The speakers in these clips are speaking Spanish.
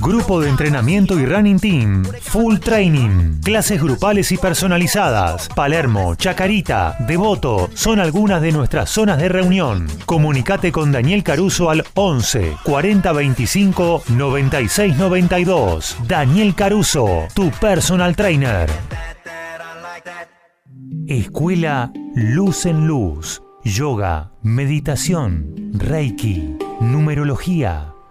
Grupo de entrenamiento y running team. Full training. Clases grupales y personalizadas. Palermo, Chacarita, Devoto son algunas de nuestras zonas de reunión. Comunicate con Daniel Caruso al 11 40 25 96 92. Daniel Caruso, tu personal trainer. Escuela Luz en Luz. Yoga, meditación, Reiki, numerología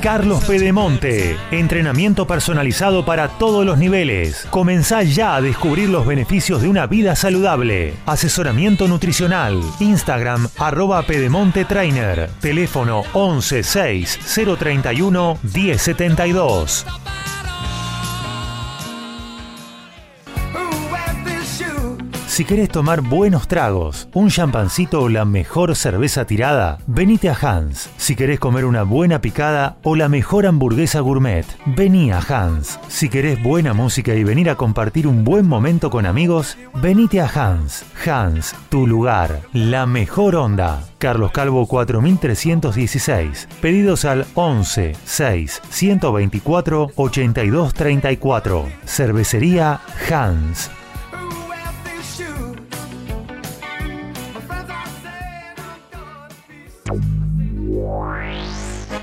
Carlos Pedemonte. Entrenamiento personalizado para todos los niveles. Comenzá ya a descubrir los beneficios de una vida saludable. Asesoramiento nutricional. Instagram arroba Pedemonte Trainer. Teléfono 11 6 031 1072. Si querés tomar buenos tragos, un champancito o la mejor cerveza tirada, venite a Hans. Si querés comer una buena picada o la mejor hamburguesa gourmet, vení a Hans. Si querés buena música y venir a compartir un buen momento con amigos, venite a Hans. Hans, tu lugar, la mejor onda. Carlos Calvo 4316. Pedidos al 11 6 124 82 34. Cervecería Hans.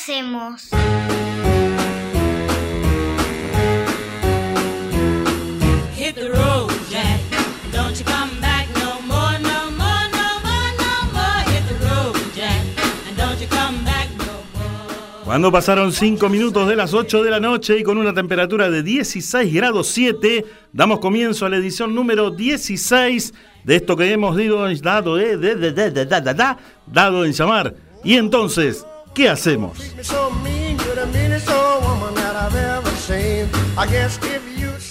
Hacemos? Hit the road, Jack. Don't you come back no more, no more, no more, no more. Hit the road, Jack. Cuando pasaron 5 minutos de las 8 de la noche y con una temperatura de 16 grados 7, damos comienzo a la edición número 16 de esto que hemos dado, eh, dado en llamar. Y entonces, ¿qué hacemos?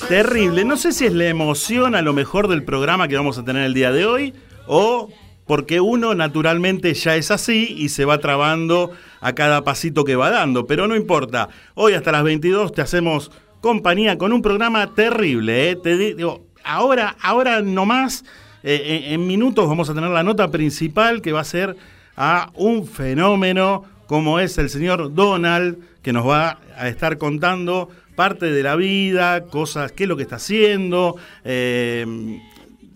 Terrible, no sé si es la emoción a lo mejor del programa que vamos a tener el día de hoy o porque uno naturalmente ya es así y se va trabando a cada pasito que va dando, pero no importa. Hoy hasta las 22 te hacemos compañía con un programa terrible, ¿eh? Te digo, ahora, ahora nomás, eh, en, minutos vamos a tener la nota principal que va a ser a un fenómeno como es el señor Donald, que nos va a estar contando parte de la vida, cosas, qué es lo que está haciendo, eh,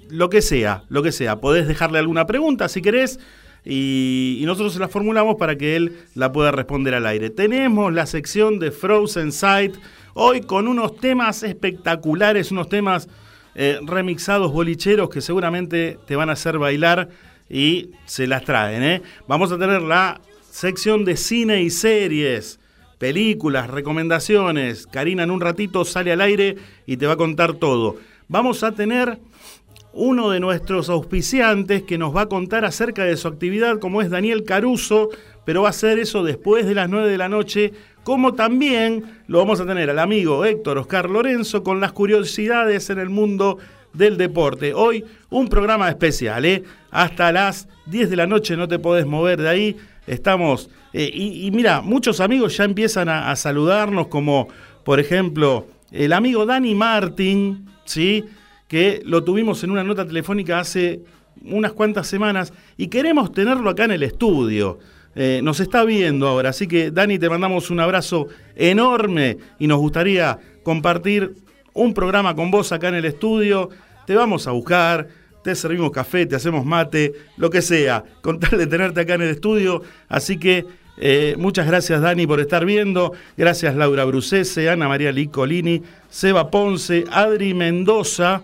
lo que sea, lo que sea. Podés dejarle alguna pregunta si querés y, nosotros se la formulamos para que él la pueda responder al aire. Tenemos la sección de Frozen Sight hoy con unos temas espectaculares, unos temas eh, remixados bolicheros que seguramente te van a hacer bailar y se las traen. ¿eh? Vamos a tener la sección de cine y series. Películas, recomendaciones. Karina en un ratito sale al aire y te va a contar todo. Vamos a tener uno de nuestros auspiciantes que nos va a contar acerca de su actividad, como es Daniel Caruso, pero va a ser eso después de las 9 de la noche, como también lo vamos a tener al amigo Héctor Oscar Lorenzo con las curiosidades en el mundo del deporte. Hoy un programa especial, ¿eh? hasta las 10 de la noche no te podés mover de ahí. Estamos, eh, y, mira, muchos amigos ya empiezan a, saludarnos, como por ejemplo el amigo Dani Martin, ¿sí? que lo tuvimos en una nota telefónica hace unas cuantas semanas y queremos tenerlo acá en el estudio. Eh, nos está viendo ahora, así que Dani, te mandamos un abrazo enorme y nos gustaría compartir un programa con vos acá en el estudio. Te vamos a buscar, te servimos café, te hacemos mate, lo que sea, con tal de tenerte acá en el estudio. Así que eh, muchas gracias Dani por estar viendo, gracias Laura Brucese, Ana María Licolini, Seba Ponce, Adri Mendoza.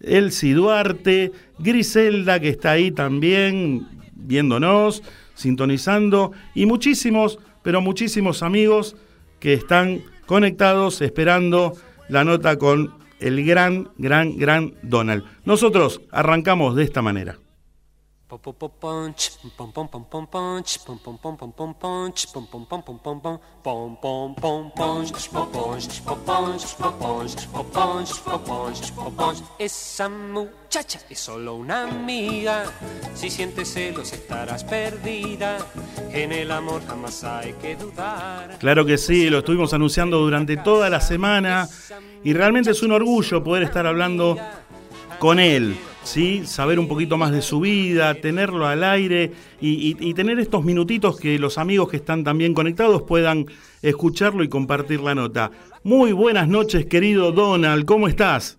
Elsie Duarte, Griselda que está ahí también viéndonos, sintonizando y muchísimos, pero muchísimos amigos que están conectados esperando la nota con el gran, gran, gran Donald. Nosotros arrancamos de esta manera. Esa muchacha es solo una amiga. Si sientes celos estarás perdida. En el amor jamás hay que dudar. Claro que sí, lo estuvimos anunciando durante toda la semana y realmente es un orgullo poder estar hablando con él ¿sí? saber un poquito más de su vida, tenerlo al aire y, tener estos minutitos que los amigos que están también conectados puedan escucharlo y compartir la nota. Muy buenas noches, querido Donald, ¿cómo estás?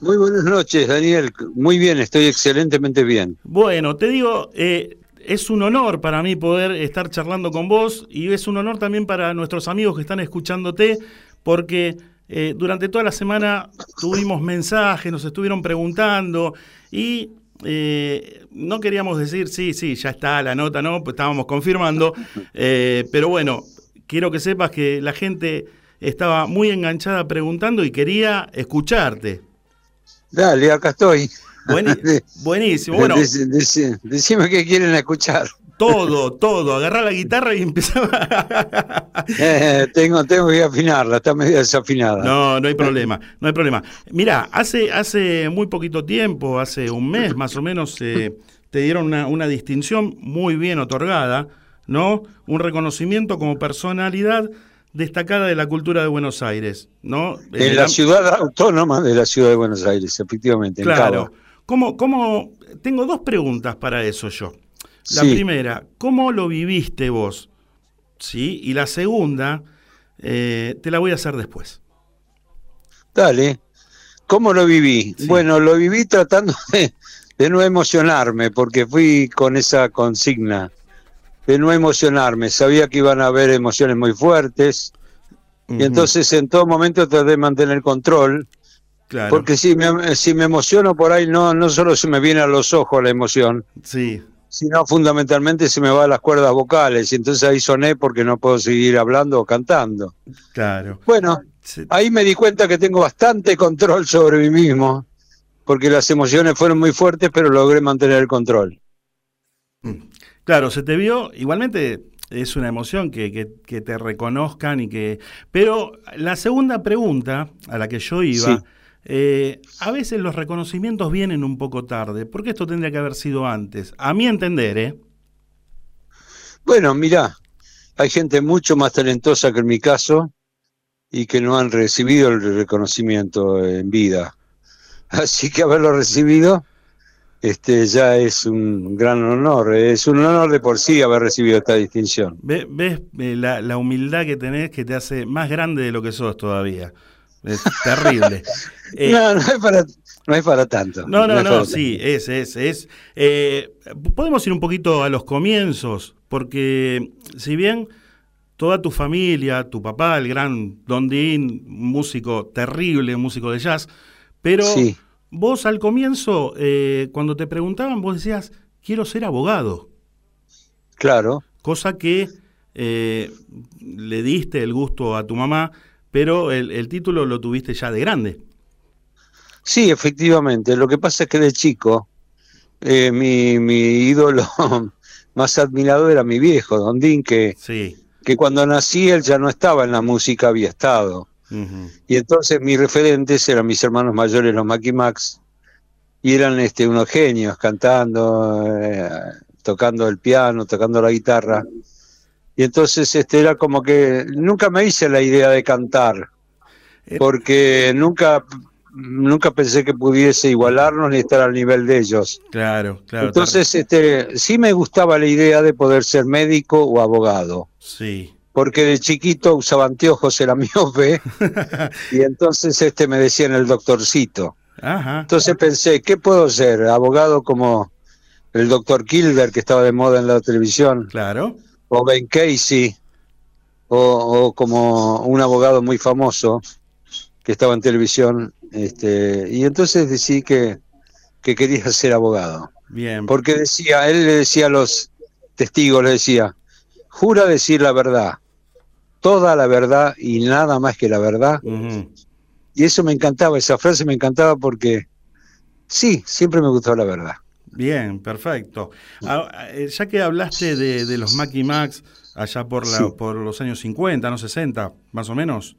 Muy buenas noches, Daniel. Muy bien, estoy excelentemente bien. Bueno, te digo, eh, es un honor para mí poder estar charlando con vos y es un honor también para nuestros amigos que están escuchándote porque eh, durante toda la semana tuvimos mensajes, nos estuvieron preguntando y eh, no queríamos decir, sí, sí, ya está la nota, ¿no? Pues estábamos confirmando, eh, pero bueno, quiero que sepas que la gente estaba muy enganchada preguntando y quería escucharte. Dale, acá estoy. buenísimo. Bueno, decime qué quieren escuchar. Todo, todo. Agarrar la guitarra y empezaba. Eh, tengo, tengo que afinarla, está medio desafinada. No, no hay problema, no hay problema. Mira, hace, hace muy poquito tiempo, hace un mes más o menos, eh, te dieron una, una, distinción muy bien otorgada, ¿no? Un reconocimiento como personalidad destacada de la cultura de Buenos Aires, ¿no? En la ciudad autónoma de la ciudad de Buenos Aires, efectivamente. Claro. ¿Cómo, cómo, tengo dos preguntas para eso yo. La primera, ¿cómo lo viviste vos? ¿Sí? Y la segunda, eh, te la voy a hacer después. Dale. ¿Cómo lo viví? Bueno, lo viví tratando de, no emocionarme, porque fui con esa consigna de no emocionarme. Sabía que iban a haber emociones muy fuertes. Y entonces en todo momento traté de mantener control. Claro. Porque si me, si me emociono por ahí, no, no solo se me viene a los ojos la emoción, sí sino fundamentalmente se me van las cuerdas vocales y entonces ahí soné porque no puedo seguir hablando o cantando. Claro. Bueno, ahí me di cuenta que tengo bastante control sobre mí mismo, porque las emociones fueron muy fuertes, pero logré mantener el control. Claro, se te vio, igualmente es una emoción que, que, te reconozcan y que... Pero la segunda pregunta a la que yo iba, eh, a veces los reconocimientos vienen un poco tarde, porque esto tendría que haber sido antes, a mi entender, ¿eh? Bueno, mira, hay gente mucho más talentosa que en mi caso y que no han recibido el reconocimiento en vida. Así que haberlo recibido este ya es un gran honor. Es un honor de por sí haber recibido esta distinción. ¿Ves, eh, la, humildad que tenés que te hace más grande de lo que sos todavía? Es terrible. Eh, no, no es, para, no es para tanto. No, no, no, sí, es, es, es. Eh, podemos ir un poquito a los comienzos, porque si bien toda tu familia, tu papá, el gran Don Dean, músico terrible, músico de jazz, pero Vos al comienzo, eh, cuando te preguntaban, vos decías, quiero ser abogado. Claro. Cosa que le diste el gusto a tu mamá, pero el, título lo tuviste ya de grande. Sí, efectivamente. Lo que pasa es que de chico, eh, mi, mi, ídolo más admirado era mi viejo, Don Din, que, que cuando nací él ya no estaba en la música, había estado. Y entonces mis referentes eran mis hermanos mayores, los Mackie Max, y eran este, unos genios cantando, eh, tocando el piano, tocando la guitarra. Y entonces este, era como que nunca me hice la idea de cantar, eh. porque nunca nunca pensé que pudiese igualarnos ni estar al nivel de ellos. Claro, claro. Entonces, este, sí me gustaba la idea de poder ser médico o abogado. Sí porque de chiquito usaba anteojos, era miope, y entonces este me decían el doctorcito. Entonces pensé, ¿qué puedo ser? ¿Abogado como el doctor Kilder, que estaba de moda en la televisión? Claro. O Ben Casey, o, como un abogado muy famoso que estaba en televisión. Este, y entonces decidí que, que quería ser abogado. Bien. Porque decía, él le decía a los testigos, le decía, jura decir la verdad, toda la verdad y nada más que la verdad. Y eso me encantaba, esa frase me encantaba porque sí, siempre me gustó la verdad. Bien, perfecto. Ah, eh, ya que hablaste de, los Mackie Max allá por, la, por los años 50, no 60, más o menos.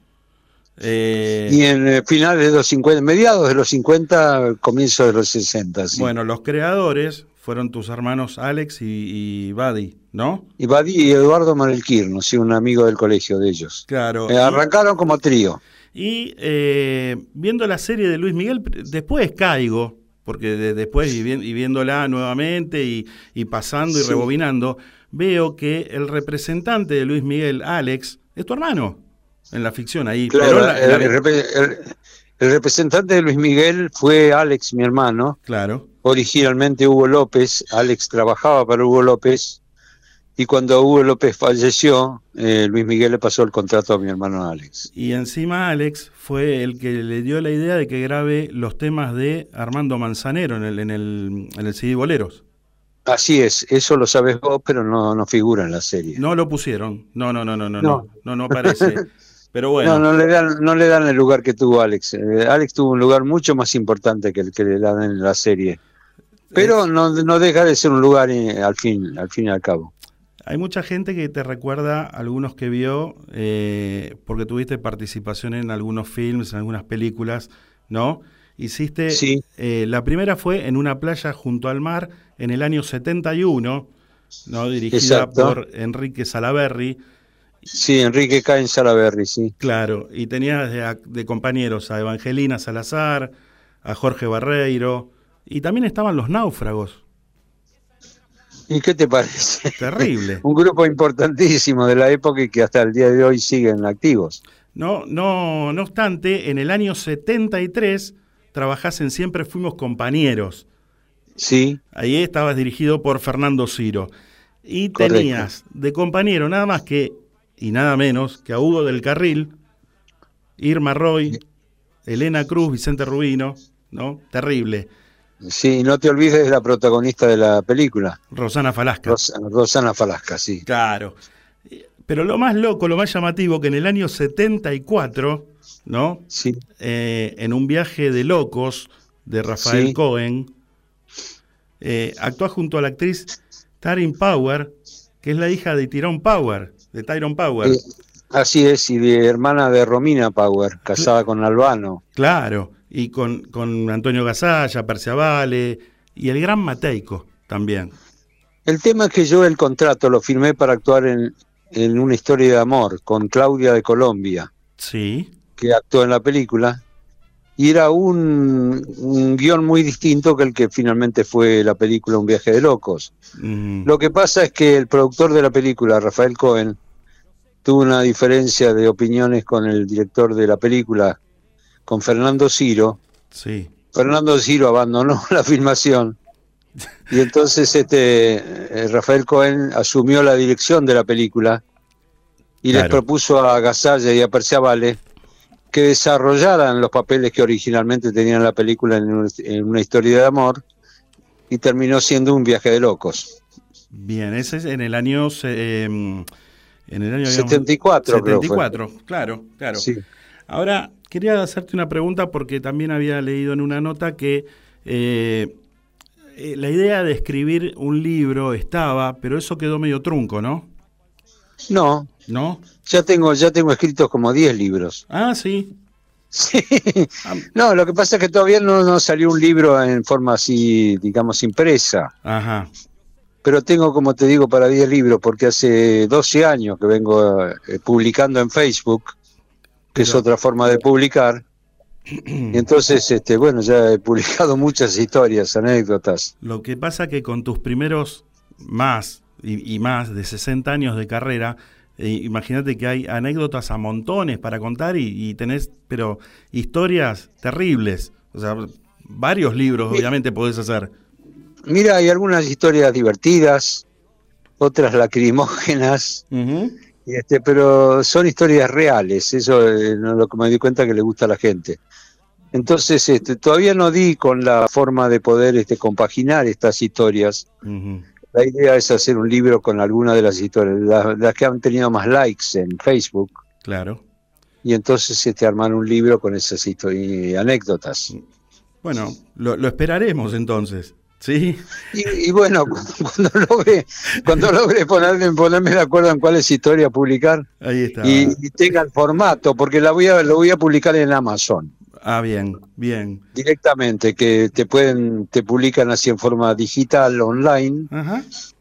Eh, y en eh, finales de los 50, mediados de los 50, comienzos de los 60. Bueno, los creadores fueron tus hermanos Alex y, y Buddy, ¿no? Y Buddy y Eduardo Manelquirno, sí, un amigo del colegio de ellos. Claro. Eh, arrancaron como trío. Y eh, viendo la serie de Luis Miguel, después caigo, porque después y, viéndola nuevamente y, pasando y rebobinando, veo que el representante de Luis Miguel, Alex, es tu hermano en la ficción ahí. Claro, el representante de Luis Miguel fue Alex, mi hermano. Claro originalmente Hugo López, Alex trabajaba para Hugo López, y cuando Hugo López falleció, eh, Luis Miguel le pasó el contrato a mi hermano Alex. Y encima Alex fue el que le dio la idea de que grabe los temas de Armando Manzanero en el, en el, en el CD Boleros. Así es, eso lo sabes vos, pero no, no figura en la serie. No lo pusieron, no, no, no, no, no, no, no, no parece. Pero bueno. No, no le dan, no le dan el lugar que tuvo Alex. Eh, Alex tuvo un lugar mucho más importante que el que le dan en la serie. Pero no, no deja de ser un lugar eh, al fin, al fin y al cabo. Hay mucha gente que te recuerda, algunos que vio, eh, porque tuviste participación en algunos films, en algunas películas, ¿no? Hiciste, sí. Eh, la primera fue en una playa junto al mar en el año 71, ¿no? Dirigida por Enrique Salaberry. Sí, Enrique Caen Salaberry, sí. Claro, y tenías de, de compañeros a Evangelina Salazar, a Jorge Barreiro, y también estaban los náufragos. ¿Y qué te parece? Terrible. Un grupo importantísimo de la época y que hasta el día de hoy siguen activos. No, no, no obstante, en el año 73 trabajás en Siempre Fuimos Compañeros. Sí. Ahí estabas dirigido por Fernando Ciro. Y tenías de compañero nada más que, y nada menos, que a Hugo del Carril, Irma Roy, Elena Cruz, Vicente Rubino, ¿no? Terrible. Sí, no te olvides de la protagonista de la película. Rosana Falasca. Rosana Falasca, sí. Claro. Pero lo más loco, lo más llamativo, que en el año 74, ¿no? Sí. Eh, en un viaje de locos de Rafael Cohen, eh, actúa junto a la actriz Tarin Power, que es la hija de Tyrone Power, de Tyrone Power. Eh, así es, y de hermana de Romina Power, casada con Albano. Claro, y con, con Antonio Gasalla, Perciavale y el gran Mateico también. El tema es que yo el contrato lo firmé para actuar en, en una historia de amor con Claudia de Colombia. Sí. Que actuó en la película. Y era un, guion muy distinto que el que finalmente fue la película Un viaje de locos. Lo que pasa es que el productor de la película, Rafael Cohen, tuvo una diferencia de opiniones con el director de la película, con Fernando Ciro. Sí. Fernando Ciro abandonó la filmación y entonces este eh, Rafael Cohen asumió la dirección de la película y les propuso a Gasalla y a Perciavale que desarrollaran los papeles que originalmente tenían la película en, una historia de amor y terminó siendo un viaje de locos. Bien, ese es en el año em, en el año 74, 74, claro, claro. Ahora quería hacerte una pregunta porque también había leído en una nota que eh, eh, la idea de escribir un libro estaba, pero eso quedó medio trunco, ¿no? No. ¿No? Ya tengo, ya tengo escritos como 10 libros. Ah, sí. Sí. No, lo que pasa es que todavía no, salió un libro en forma así, digamos, impresa. Ajá. Pero tengo, como te digo, para 10 libros, porque hace 12 años que vengo eh, publicando en Facebook, que es otra forma de publicar. Y entonces, este, bueno, ya he publicado muchas historias, anécdotas. Lo que pasa que con tus primeros más y, más de 60 años de carrera, eh, imagínate que hay anécdotas a montones para contar y, tenés, pero historias terribles. O sea, varios libros obviamente podés hacer. Mira, hay algunas historias divertidas, otras lacrimógenas, este, pero son historias reales, eso es lo que me di cuenta que le gusta a la gente. Entonces, este, todavía no di con la forma de poder este, compaginar estas historias. La idea es hacer un libro con alguna de las historias, las, que han tenido más likes en Facebook. Claro. Y entonces este, armar un libro con esas historias, anécdotas. Bueno, lo, esperaremos entonces. ¿Sí? Y, bueno, cuando logre, cuando logre ponerme, ponerme de acuerdo en cuáles historias publicar Ahí está. Y, y, tenga el formato, porque la voy a, lo voy a publicar en Amazon. Ah, bien, bien. Directamente, que te pueden, te publican así en forma digital, online.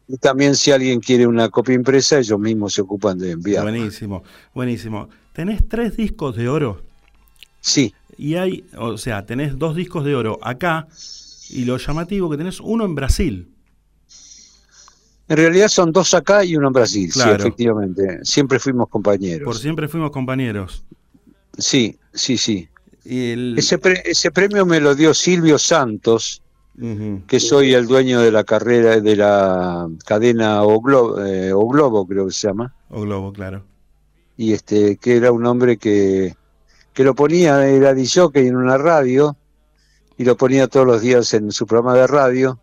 Y también si alguien quiere una copia impresa, ellos mismos se ocupan de enviar. Buenísimo, buenísimo. ¿Tenés tres discos de oro? Sí. Y hay, o sea, tenés dos discos de oro acá y lo llamativo que tenés uno en Brasil. En realidad son dos acá y uno en Brasil, sí, efectivamente. Siempre fuimos compañeros. Por siempre fuimos compañeros. Sí, sí, sí. Ese, ese, premio me lo dio Silvio Santos, que soy el dueño de la carrera de la cadena o, eh, Globo, creo que se llama. O Globo, claro. Y este, que era un hombre que, que lo ponía, era DJ en una radio, y lo ponía todos los días en su programa de radio.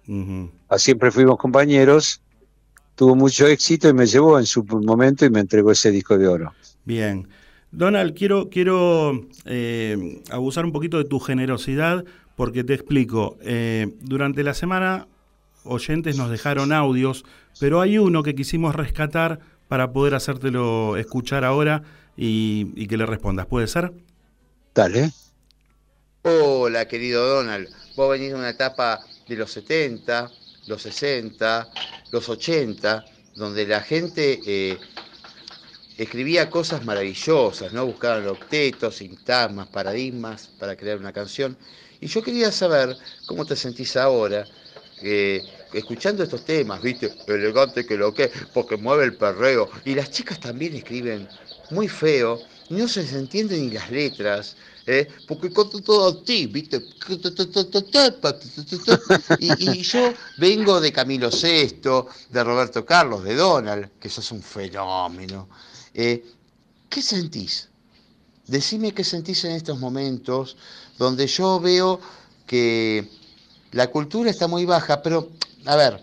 a siempre fuimos compañeros. Tuvo mucho éxito y me llevó en su momento y me entregó ese disco de oro. Bien. Donald, quiero, quiero eh, abusar un poquito de tu generosidad porque te explico. Eh, durante la semana oyentes nos dejaron audios, pero hay uno que quisimos rescatar para poder hacértelo escuchar ahora y, que le respondas. ¿Puede ser? Dale. Hola, querido Donald. Vos venís de una etapa de los 70, los 60, los 80, donde la gente eh, escribía cosas maravillosas, ¿no? Buscaban octetos, sintagmas, paradigmas para crear una canción. Y yo quería saber cómo te sentís ahora, escuchando estos temas, ¿viste? Elegante que lo que, porque mueve el perreo. Y las chicas también escriben muy feo, no se entienden ni las letras. ¿Eh? porque con todo a ti, ¿viste? Y, yo vengo de Camilo VI, de Roberto Carlos, de Donald, que sos un fenómeno. Eh, ¿Qué sentís? Decime qué sentís en estos momentos donde yo veo que la cultura está muy baja, pero a ver,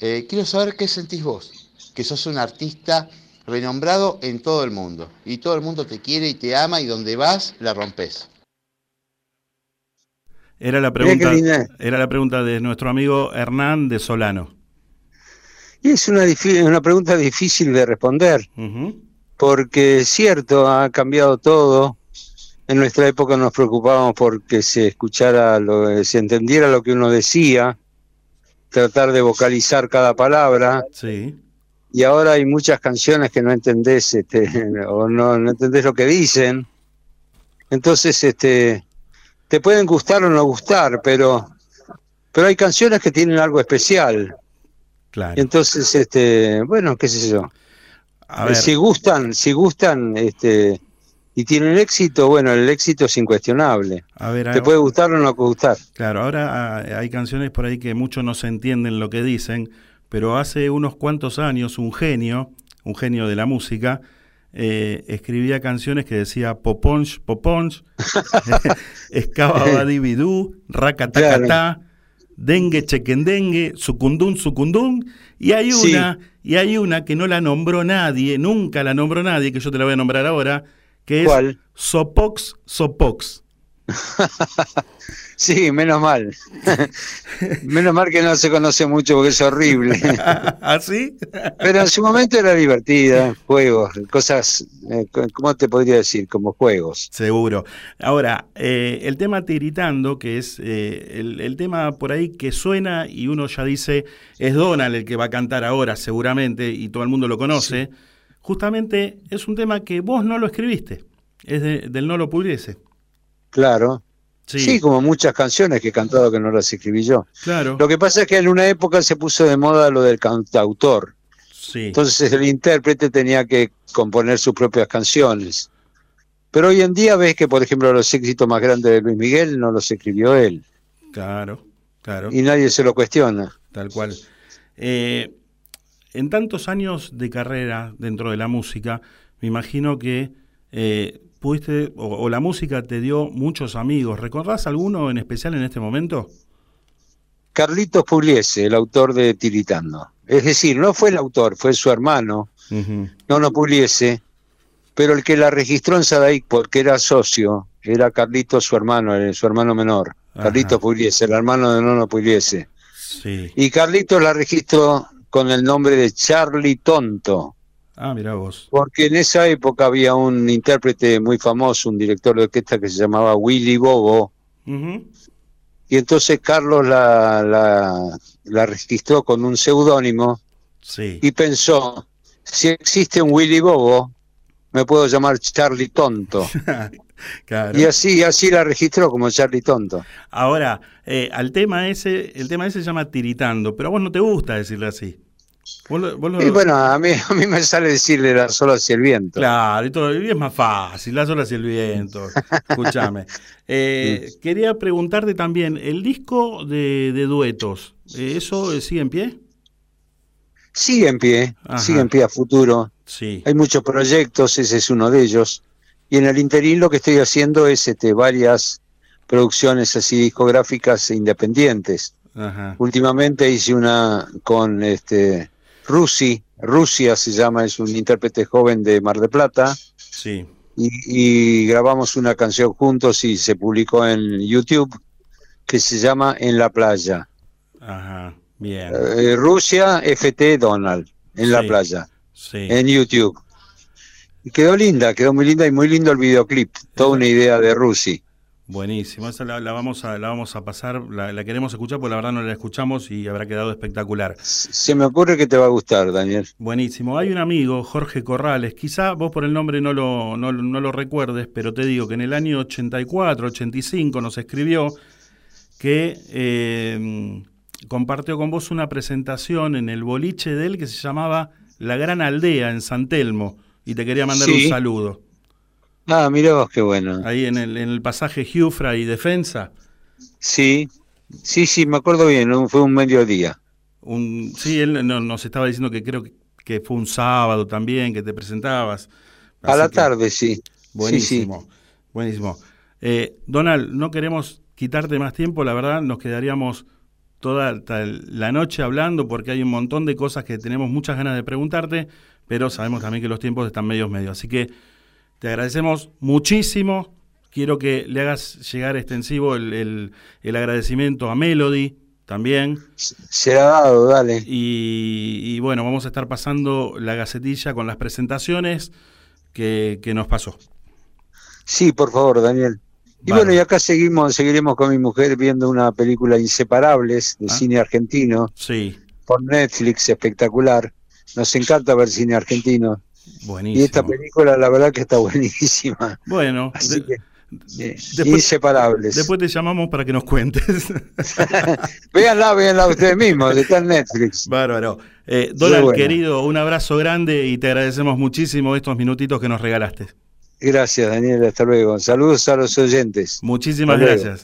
eh, quiero saber qué sentís vos, que sos un artista renombrado en todo el mundo y todo el mundo te quiere y te ama y donde vas la rompes. Era la pregunta, era la pregunta de nuestro amigo Hernán de Solano. Y es una, una pregunta difícil de responder, porque es cierto, ha cambiado todo. En nuestra época nos preocupábamos porque se escuchara, lo, se entendiera lo que uno decía, tratar de vocalizar cada palabra. Sí. Y ahora hay muchas canciones que no entendés, este, o no, no entendés lo que dicen. Entonces, este, te pueden gustar o no gustar, pero, pero hay canciones que tienen algo especial. Claro. Entonces, este, bueno, qué sé yo. Si gustan, si gustan, este, y tienen éxito, bueno, el éxito es incuestionable. A ver, Te puede gustar o no gustar. Claro, ahora ah, hay canciones por ahí que muchos no se entienden lo que dicen, pero hace unos cuantos años un genio, un genio de la música, eh, escribía canciones que decía poponch, poponch, escaba dividú, racatacatá, dengue, chequendengue, sucundún, sucundún, y hay una, y hay una que no la nombró nadie, nunca la nombró nadie, que yo te la voy a nombrar ahora, que es Sopox, Sopox. Sí, menos mal. menos mal que no se conoce mucho porque es horrible. ¿Así? ¿Ah, Pero en su momento era divertida, juegos, cosas, eh, ¿cómo te podría decir? Como juegos. Seguro. Ahora, eh, el tema tiritando, que es eh, el, tema por ahí que suena y uno ya dice, es Donald el que va a cantar ahora seguramente y todo el mundo lo conoce, justamente es un tema que vos no lo escribiste, es del no lo pudiese. Claro, Sí. como muchas canciones que he cantado que no las escribí yo. Claro. Lo que pasa es que en una época se puso de moda lo del cantautor. Sí. Entonces el intérprete tenía que componer sus propias canciones. Pero hoy en día ves que, por ejemplo, los éxitos más grandes de Luis Miguel no los escribió él. Claro, claro. Y nadie se lo cuestiona. Tal cual. Eh, en tantos años de carrera dentro de la música, me imagino que eh, pudiste, o, la música te dio muchos amigos. ¿Recordás alguno en especial en este momento? Carlitos Pugliese, el autor de Tiritando. Es decir, no fue el autor, fue su hermano, no no Pugliese, pero el que la registró en Sadaic porque era socio, era Carlitos su hermano, su hermano menor, Carlitos Pugliese, el hermano de Nono Pugliese. Sí. Y Carlitos la registró con el nombre de Charlie Tonto. Ah, mira vos. Porque en esa época había un intérprete muy famoso, un director de orquesta que se llamaba Willy Bobo. Y entonces Carlos la, la, registró con un seudónimo sí. y pensó, si existe un Willy Bobo, me puedo llamar Charlie Tonto. Y así, así la registró como Charlie Tonto. Ahora, eh, al tema ese, el tema ese se llama tiritando, pero a vos no te gusta decirle así. Y bueno, a mí, a mí me sale decirle la sola hacia el viento. Claro, y todo, es más fácil, la sola hacia el viento. Escúchame. Eh, quería preguntarte también, ¿el disco de, duetos, eh, eso eh, sigue en pie? Sigue en pie, sigue en pie a futuro. Sí. Hay muchos proyectos, ese es uno de ellos. Y en el interín lo que estoy haciendo es este, varias producciones así discográficas independientes. Últimamente hice una con este Rusi, Rusia se llama, es un intérprete joven de Mar de Plata. Sí. Y, grabamos una canción juntos y se publicó en YouTube que se llama En la playa. Ajá, bien. Eh, Rusia FT Donald, En la playa. Sí. En YouTube. Y quedó linda, quedó muy linda y muy lindo el videoclip. Toda una idea de Rusi. Buenísimo, esa la, vamos a, la vamos a pasar, la, queremos escuchar porque la verdad no la escuchamos y habrá quedado espectacular. Se me ocurre que te va a gustar, Daniel. Buenísimo, hay un amigo, Jorge Corrales, quizá vos por el nombre no lo, no, lo recuerdes, pero te digo que en el año 84, 85 nos escribió que eh, compartió con vos una presentación en el boliche de él que se llamaba La Gran Aldea en San Telmo y te quería mandar un saludo. Ah, mira vos, qué bueno. Ahí en el, en el pasaje Giufra y Defensa. Sí, sí, sí, me acuerdo bien, fue un mediodía. Un, sí, él nos estaba diciendo que creo que, fue un sábado también que te presentabas. a la tarde, sí. Buenísimo, buenísimo. Eh, Donald, no queremos quitarte más tiempo, la verdad nos quedaríamos toda la noche hablando porque hay un montón de cosas que tenemos muchas ganas de preguntarte, pero sabemos también que los tiempos están medios medios. Así que te agradecemos muchísimo. Quiero que le hagas llegar extensivo el, el- el agradecimiento a Melody también. Será dado, dale. Y, y bueno, vamos a estar pasando la gacetilla con las presentaciones que, que nos pasó. Sí, por favor, Daniel. Y Vale. bueno, y acá seguimos, seguiremos con mi mujer viendo una película Inseparables de Ah. cine argentino Sí, por Netflix, espectacular. Nos encanta ver cine argentino. Buenísimo. Y esta película, la verdad que está buenísima. Bueno, Así de- que, eh, después- Inseparables. después te llamamos para que nos cuentes. véanla, véanla ustedes mismos, está en Netflix. Bárbaro. Eh, Donald, querido, un abrazo grande y te agradecemos muchísimo estos minutitos que nos regalaste. Gracias, Daniel, hasta luego. Saludos a los oyentes. Muchísimas luego.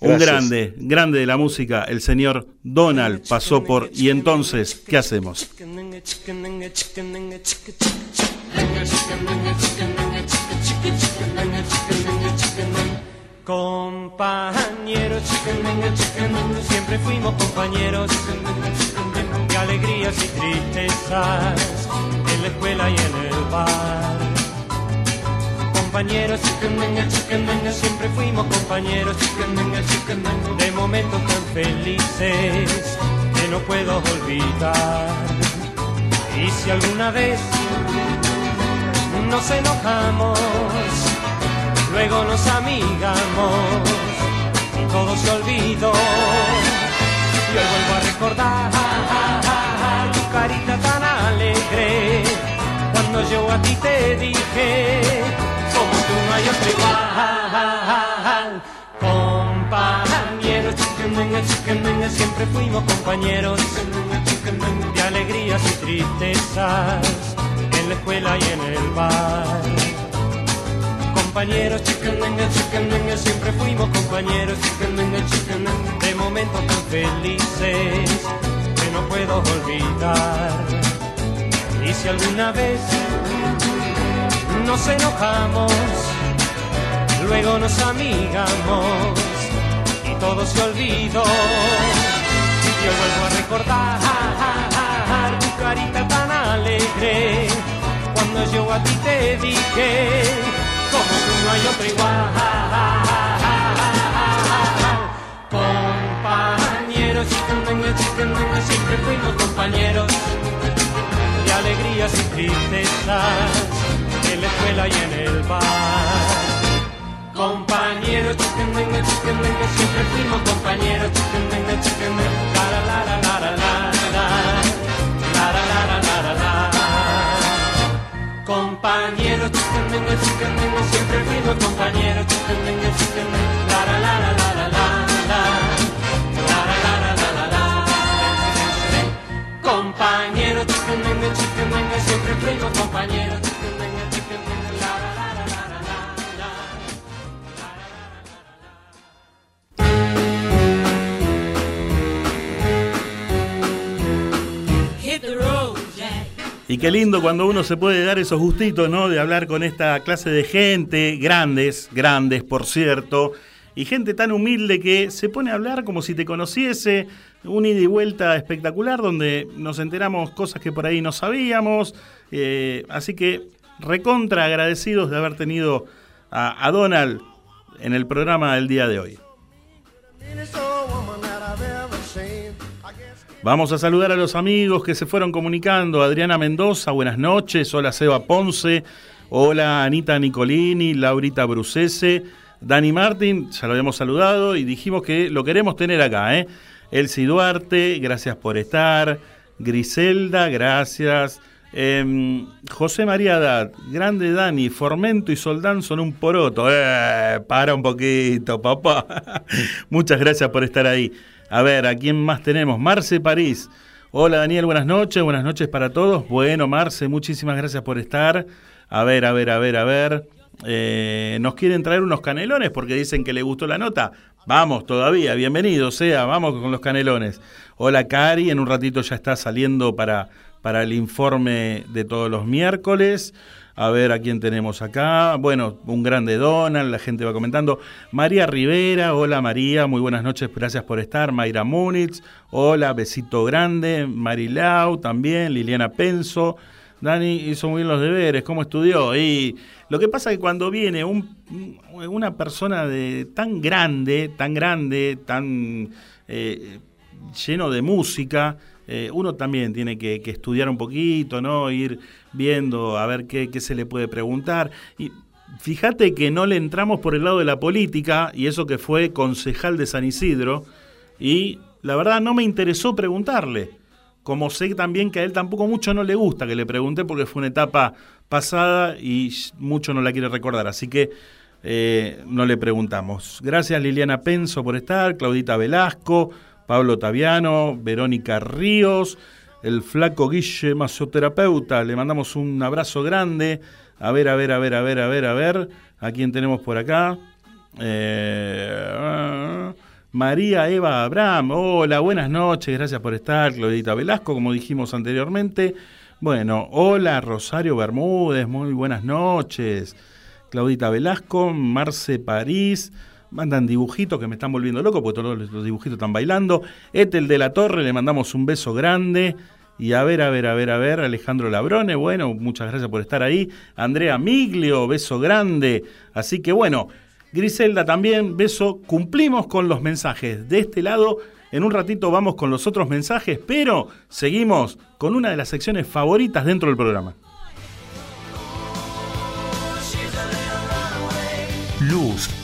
Gracias. Un grande, grande de la música, el señor Donald pasó por Y entonces, ¿qué hacemos? Compañeros, siempre fuimos compañeros de alegrías y tristezas en la escuela y en el bar. Compañeros, siempre fuimos compañeros de momentos tan felices que no puedo olvidar. Y si alguna vez nos enojamos, luego nos amigamos y todo se olvidó. Y hoy vuelvo a recordar tu carita tan alegre cuando yo a ti te dije, hay otro igual. Compañeros, siempre fuimos compañeros de alegrías y tristezas en la escuela y en el bar compañeros, chicanenga, chicanenga, siempre fuimos compañeros, chicanenga, chicanenga, de momentos tan felices que no puedo olvidar. Y si alguna vez nos enojamos, luego nos amigamos y todo se olvidó. Yo vuelvo a recordar tu carita tan alegre cuando yo a ti te dije como tú no hay otro igual. Compañeros, siempre fuimos compañeros de alegrías y tristezas en la escuela y en el bar. Compañeros, chicanenga, chicanenga, siempre fuimos compañeros, chicanenga, chicanenga, la la la la la la la la la la la la la la Compañeros, chicanenga, chicanenga, siempre fuimos compañeros, chicanenga, chicanenga, la la la la la la la la la la la la la la la Compañeros, chicanenga, chicanenga, siempre fuimos compañeros, Y qué lindo cuando uno se puede dar esos gustitos, ¿no? De hablar con esta clase de gente, grandes, grandes, por cierto, y gente tan humilde que se pone a hablar como si te conociese, un ida y vuelta espectacular donde nos enteramos cosas que por ahí no sabíamos. eh, así que recontra agradecidos de haber tenido a, a Donald en el programa del día de hoy. Vamos a saludar a los amigos que se fueron comunicando. Adriana Mendoza, buenas noches. Hola Seba Ponce. Hola Anita Nicolini, Laurita Brucese. Dani Martín, ya lo habíamos saludado y dijimos que lo queremos tener acá. ¿eh? Elsie Duarte, gracias por estar. Griselda, gracias. Em, José María Dad, grande Dani, Formento y Soldán son un poroto. Eh, para un poquito, papá. Muchas gracias por estar ahí. A ver, ¿a quién más tenemos? Marce París. Hola Daniel, buenas noches, buenas noches para todos. Bueno, Marce, muchísimas gracias por estar. A ver, a ver, a ver, a ver. Eh, nos quieren traer unos canelones porque dicen que le gustó la nota. Vamos todavía, bienvenido sea, vamos con los canelones. Hola Cari, en un ratito ya está saliendo para, para el informe de todos los miércoles. A ver a quién tenemos acá. Bueno, un grande Donald, la gente va comentando. María Rivera, hola María, muy buenas noches, gracias por estar. Mayra Múnich, hola, besito grande. Marilau también, Liliana Penso. Dani hizo muy bien los deberes, ¿cómo estudió? Y lo que pasa es que cuando viene un, una persona de tan grande, tan grande, tan eh, lleno de música, eh, uno también tiene que, estudiar un poquito, ¿no? Ir viendo a ver qué, se le puede preguntar. Y fíjate que no le entramos por el lado de la política, y eso que fue concejal de San Isidro, y la verdad no me interesó preguntarle. Como sé también que a él tampoco mucho no le gusta que le pregunte porque fue una etapa pasada y mucho no la quiere recordar. Así que eh, no le preguntamos. Gracias Liliana Penso por estar, Claudita Velasco, Pablo Taviano, Verónica Ríos, el flaco Guille masoterapeuta, le mandamos un abrazo grande. A ver, a ver, a ver, a ver, a ver, a ver, a quién tenemos por acá. Eh, María Eva Abraham, hola, buenas noches, gracias por estar. Claudita Velasco, como dijimos anteriormente. Bueno, hola Rosario Bermúdez, muy buenas noches. Claudita Velasco, Marce París, mandan dibujitos que me están volviendo loco porque todos los dibujitos están bailando. Etel de la Torre, le mandamos un beso grande. Y a ver, a ver, a ver, a ver, Alejandro Labrone, bueno, muchas gracias por estar ahí. Andrea Miglio, beso grande. Así que bueno, Griselda también, beso. Cumplimos con los mensajes de este lado. En un ratito vamos con los otros mensajes, pero seguimos con una de las secciones favoritas dentro del programa. Luz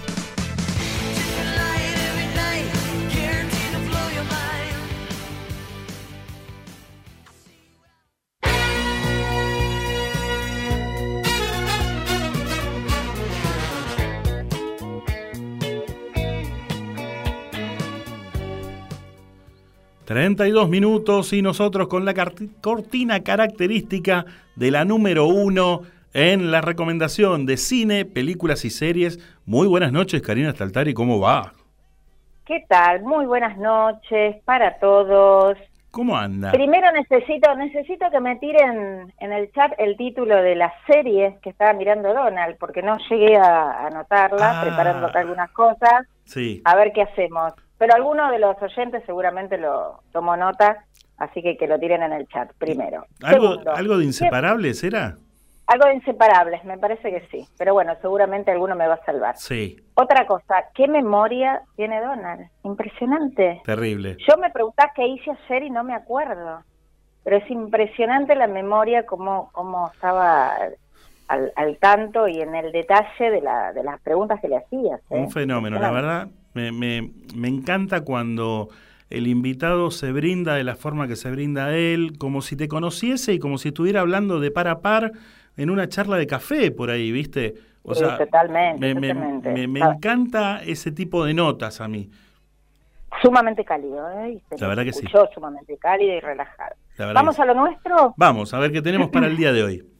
32 minutos y nosotros con la cortina característica de la número uno en la recomendación de cine, películas y series. Muy buenas noches, Karina Staltari, ¿cómo va? ¿Qué tal? Muy buenas noches para todos. ¿Cómo anda? Primero necesito necesito que me tiren en el chat el título de la serie que estaba mirando Donald, porque no llegué a anotarla, ah. preparando algunas cosas. Sí. A ver qué hacemos. Pero alguno de los oyentes seguramente lo tomó nota, así que que lo tiren en el chat primero. ¿Algo, ¿algo de inseparables era? Algo de inseparables, me parece que sí. Pero bueno, seguramente alguno me va a salvar. Sí. Otra cosa, ¿qué memoria tiene Donald? Impresionante. Terrible. Yo me preguntaba qué hice ayer y no me acuerdo. Pero es impresionante la memoria, como cómo estaba al, al, tanto y en el detalle de, la, de las preguntas que le hacías. ¿eh? Un fenómeno, la verdad. Me, me, me encanta cuando el invitado se brinda de la forma que se brinda a él, como si te conociese y como si estuviera hablando de par a par en una charla de café por ahí, ¿viste? O sea, totalmente, me, me, me, encanta ese tipo de notas a mí. Sumamente cálido, ¿eh? la verdad que sí. Sumamente cálido y relajado. ¿Vamos a lo nuestro? Vamos, a ver qué tenemos para el día de hoy.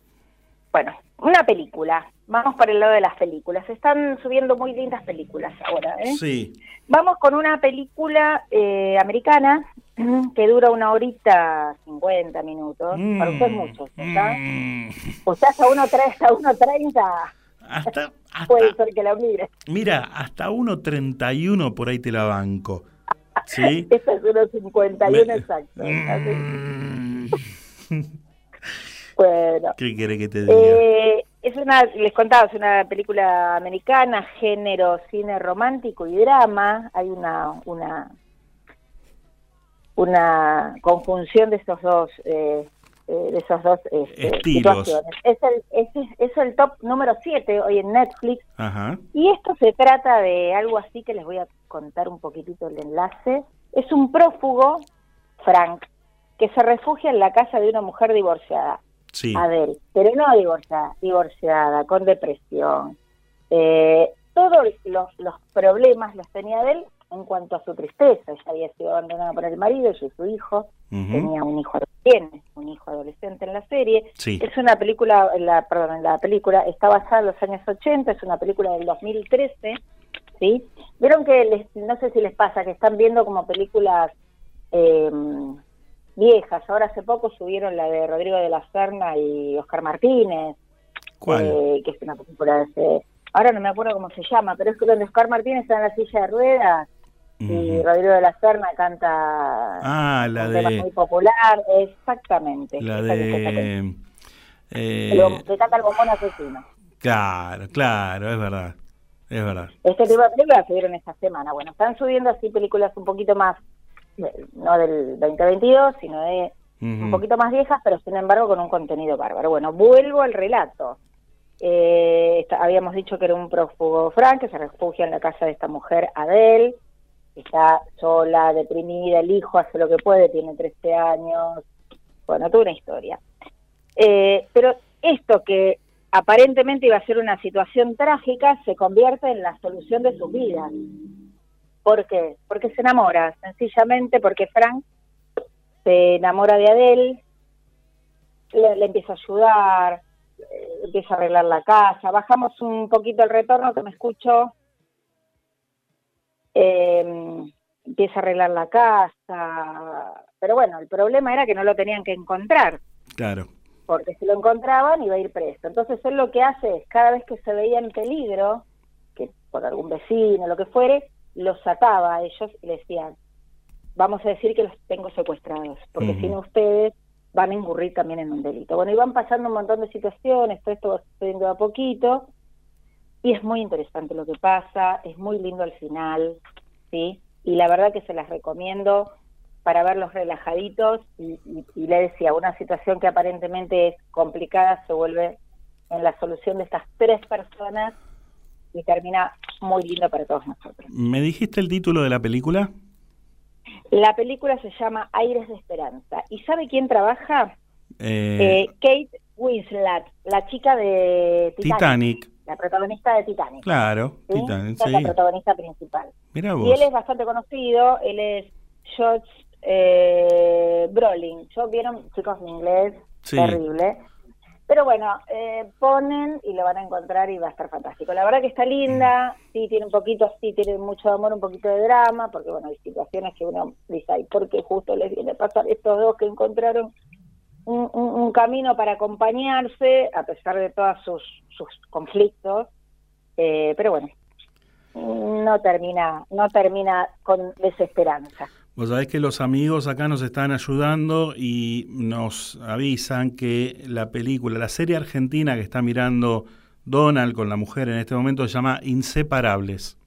Bueno, una película. Vamos por el lado de las películas. Están subiendo muy lindas películas ahora. ¿eh? Sí. Vamos con una película eh, americana que dura una horita 50 minutos. Mm. Para usted mucho, ¿está? Mm. Usted hasta 1.30. Hasta, hasta, Puede ser que la mire. Mira, hasta 1.31 por ahí te la banco. ¿Sí? Esta es 1.51 exacto. Mm. bueno. ¿Qué quiere que te diga? Eh, es una, les contaba, es una película americana, género cine romántico y drama. Hay una una una conjunción de esos dos eh, eh, de esos dos este, situaciones. Es el, es, es el top número 7 hoy en Netflix. Y esto se trata de algo así que les voy a contar un poquitito el enlace. Es un prófugo, Frank, que se refugia en la casa de una mujer divorciada. Adel, pero no divorciada, divorciada, con depresión. Eh, todos los, problemas los tenía Adel en cuanto a su tristeza. Ella había sido abandonada por el marido, y su hijo, tenía un hijo, tiene un hijo adolescente en la serie. Es una película, la, perdón, la película está basada en los años 80, es una película del 2013, ¿sí? Vieron que, les, no sé si les pasa, que están viendo como películas eh, viejas. Ahora hace poco subieron la de Rodrigo de la Serna y Oscar Martínez, eh, que es una película de ahora no me acuerdo cómo se llama, pero es que donde Oscar Martínez está en la silla de ruedas y Rodrigo de la Serna canta ah, la un de... tema muy popular, exactamente. La de... Eh... Canta el bombón asesino. Claro, claro, es verdad. Es verdad. Este tipo de películas vieron esta semana. Bueno, están subiendo así películas un poquito más, no del 2022, sino de un poquito más viejas, pero sin embargo con un contenido bárbaro. Bueno, vuelvo al relato. Eh, habíamos dicho que era un prófugo Frank, que se refugia en la casa de esta mujer Adele, está sola, deprimida, el hijo hace lo que puede, tiene 13 años, bueno, toda una historia. Eh, pero esto que aparentemente iba a ser una situación trágica se convierte en la solución de sus vidas. ¿Por qué? Porque se enamora, sencillamente porque Frank se enamora de Adele, le empieza a ayudar, empieza a arreglar la casa. Bajamos un poquito el retorno que me escucho. Eh, empieza a arreglar la casa. Pero bueno, el problema era que no lo tenían que encontrar. Claro. Porque si lo encontraban iba a ir preso. Entonces él lo que hace es, cada vez que se veía en peligro, que por algún vecino, lo que fuere, los ataba a ellos y les decían, vamos a decir que los tengo secuestrados, porque si no ustedes van a incurrir también en un delito. Bueno, y van pasando un montón de situaciones, todo esto va sucediendo a poquito, y es muy interesante lo que pasa, es muy lindo al final, ¿sí? Y la verdad que se las recomiendo para verlos relajaditos y, le decía, una situación que aparentemente es complicada se vuelve en la solución de estas tres personas y termina muy lindo para todos nosotros. ¿Me dijiste el título de la película? La película se llama Aires de Esperanza. ¿Y sabe quién trabaja? Eh, eh, Kate Winslet, la chica de Titanic. La protagonista de Titanic. Claro, Titanic, sí. la protagonista principal. Y él es bastante conocido, él es George eh, Brolin. ¿Yo vieron, chicos, en inglés? Terrible. Pero bueno, eh, ponen y lo van a encontrar y va a estar fantástico. La verdad que está linda, sí tiene un poquito, sí tiene mucho amor, un poquito de drama, porque bueno, hay situaciones que uno dice, ay, ¿por qué justo les viene a pasar estos dos que encontraron un, camino para acompañarse, a pesar de todos sus, sus conflictos? Eh, pero bueno, no termina, no termina con desesperanza. Vos sabés que los amigos acá nos están ayudando y nos avisan que la película, la serie argentina que está mirando Donald con la mujer en este momento se llama Inseparables.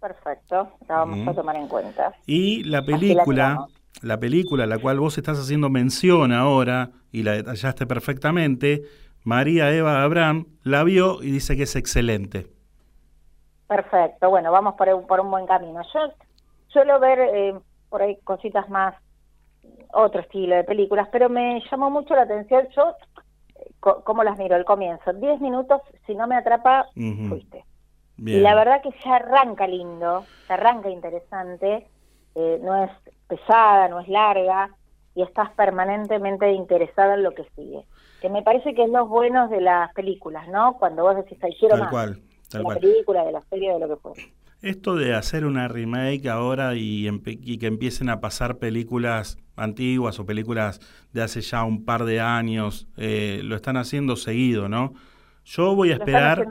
Perfecto, la vamos a tomar en cuenta. Y la película, la, película a la cual vos estás haciendo mención ahora y la detallaste perfectamente, María Eva Abraham la vio y dice que es excelente. Perfecto, bueno, vamos por un, por un buen camino. Yo suelo ver eh, por ahí cositas más, otro estilo de películas, pero me llamó mucho la atención, yo, ¿cómo las miro? El comienzo, 10 minutos, si no me atrapa, fuiste. Y la verdad que se arranca lindo, se arranca interesante, eh, no es pesada, no es larga, y estás permanentemente interesada en lo que sigue. Que me parece que es lo bueno de las películas, ¿no? Cuando vos decís, ay, quiero más. Cual, de la película, de la serie, de lo que fuera. Esto de hacer una remake ahora y, que empiecen a pasar películas antiguas o películas de hace ya un par de años, eh, lo están haciendo seguido, ¿no? Yo voy a esperar,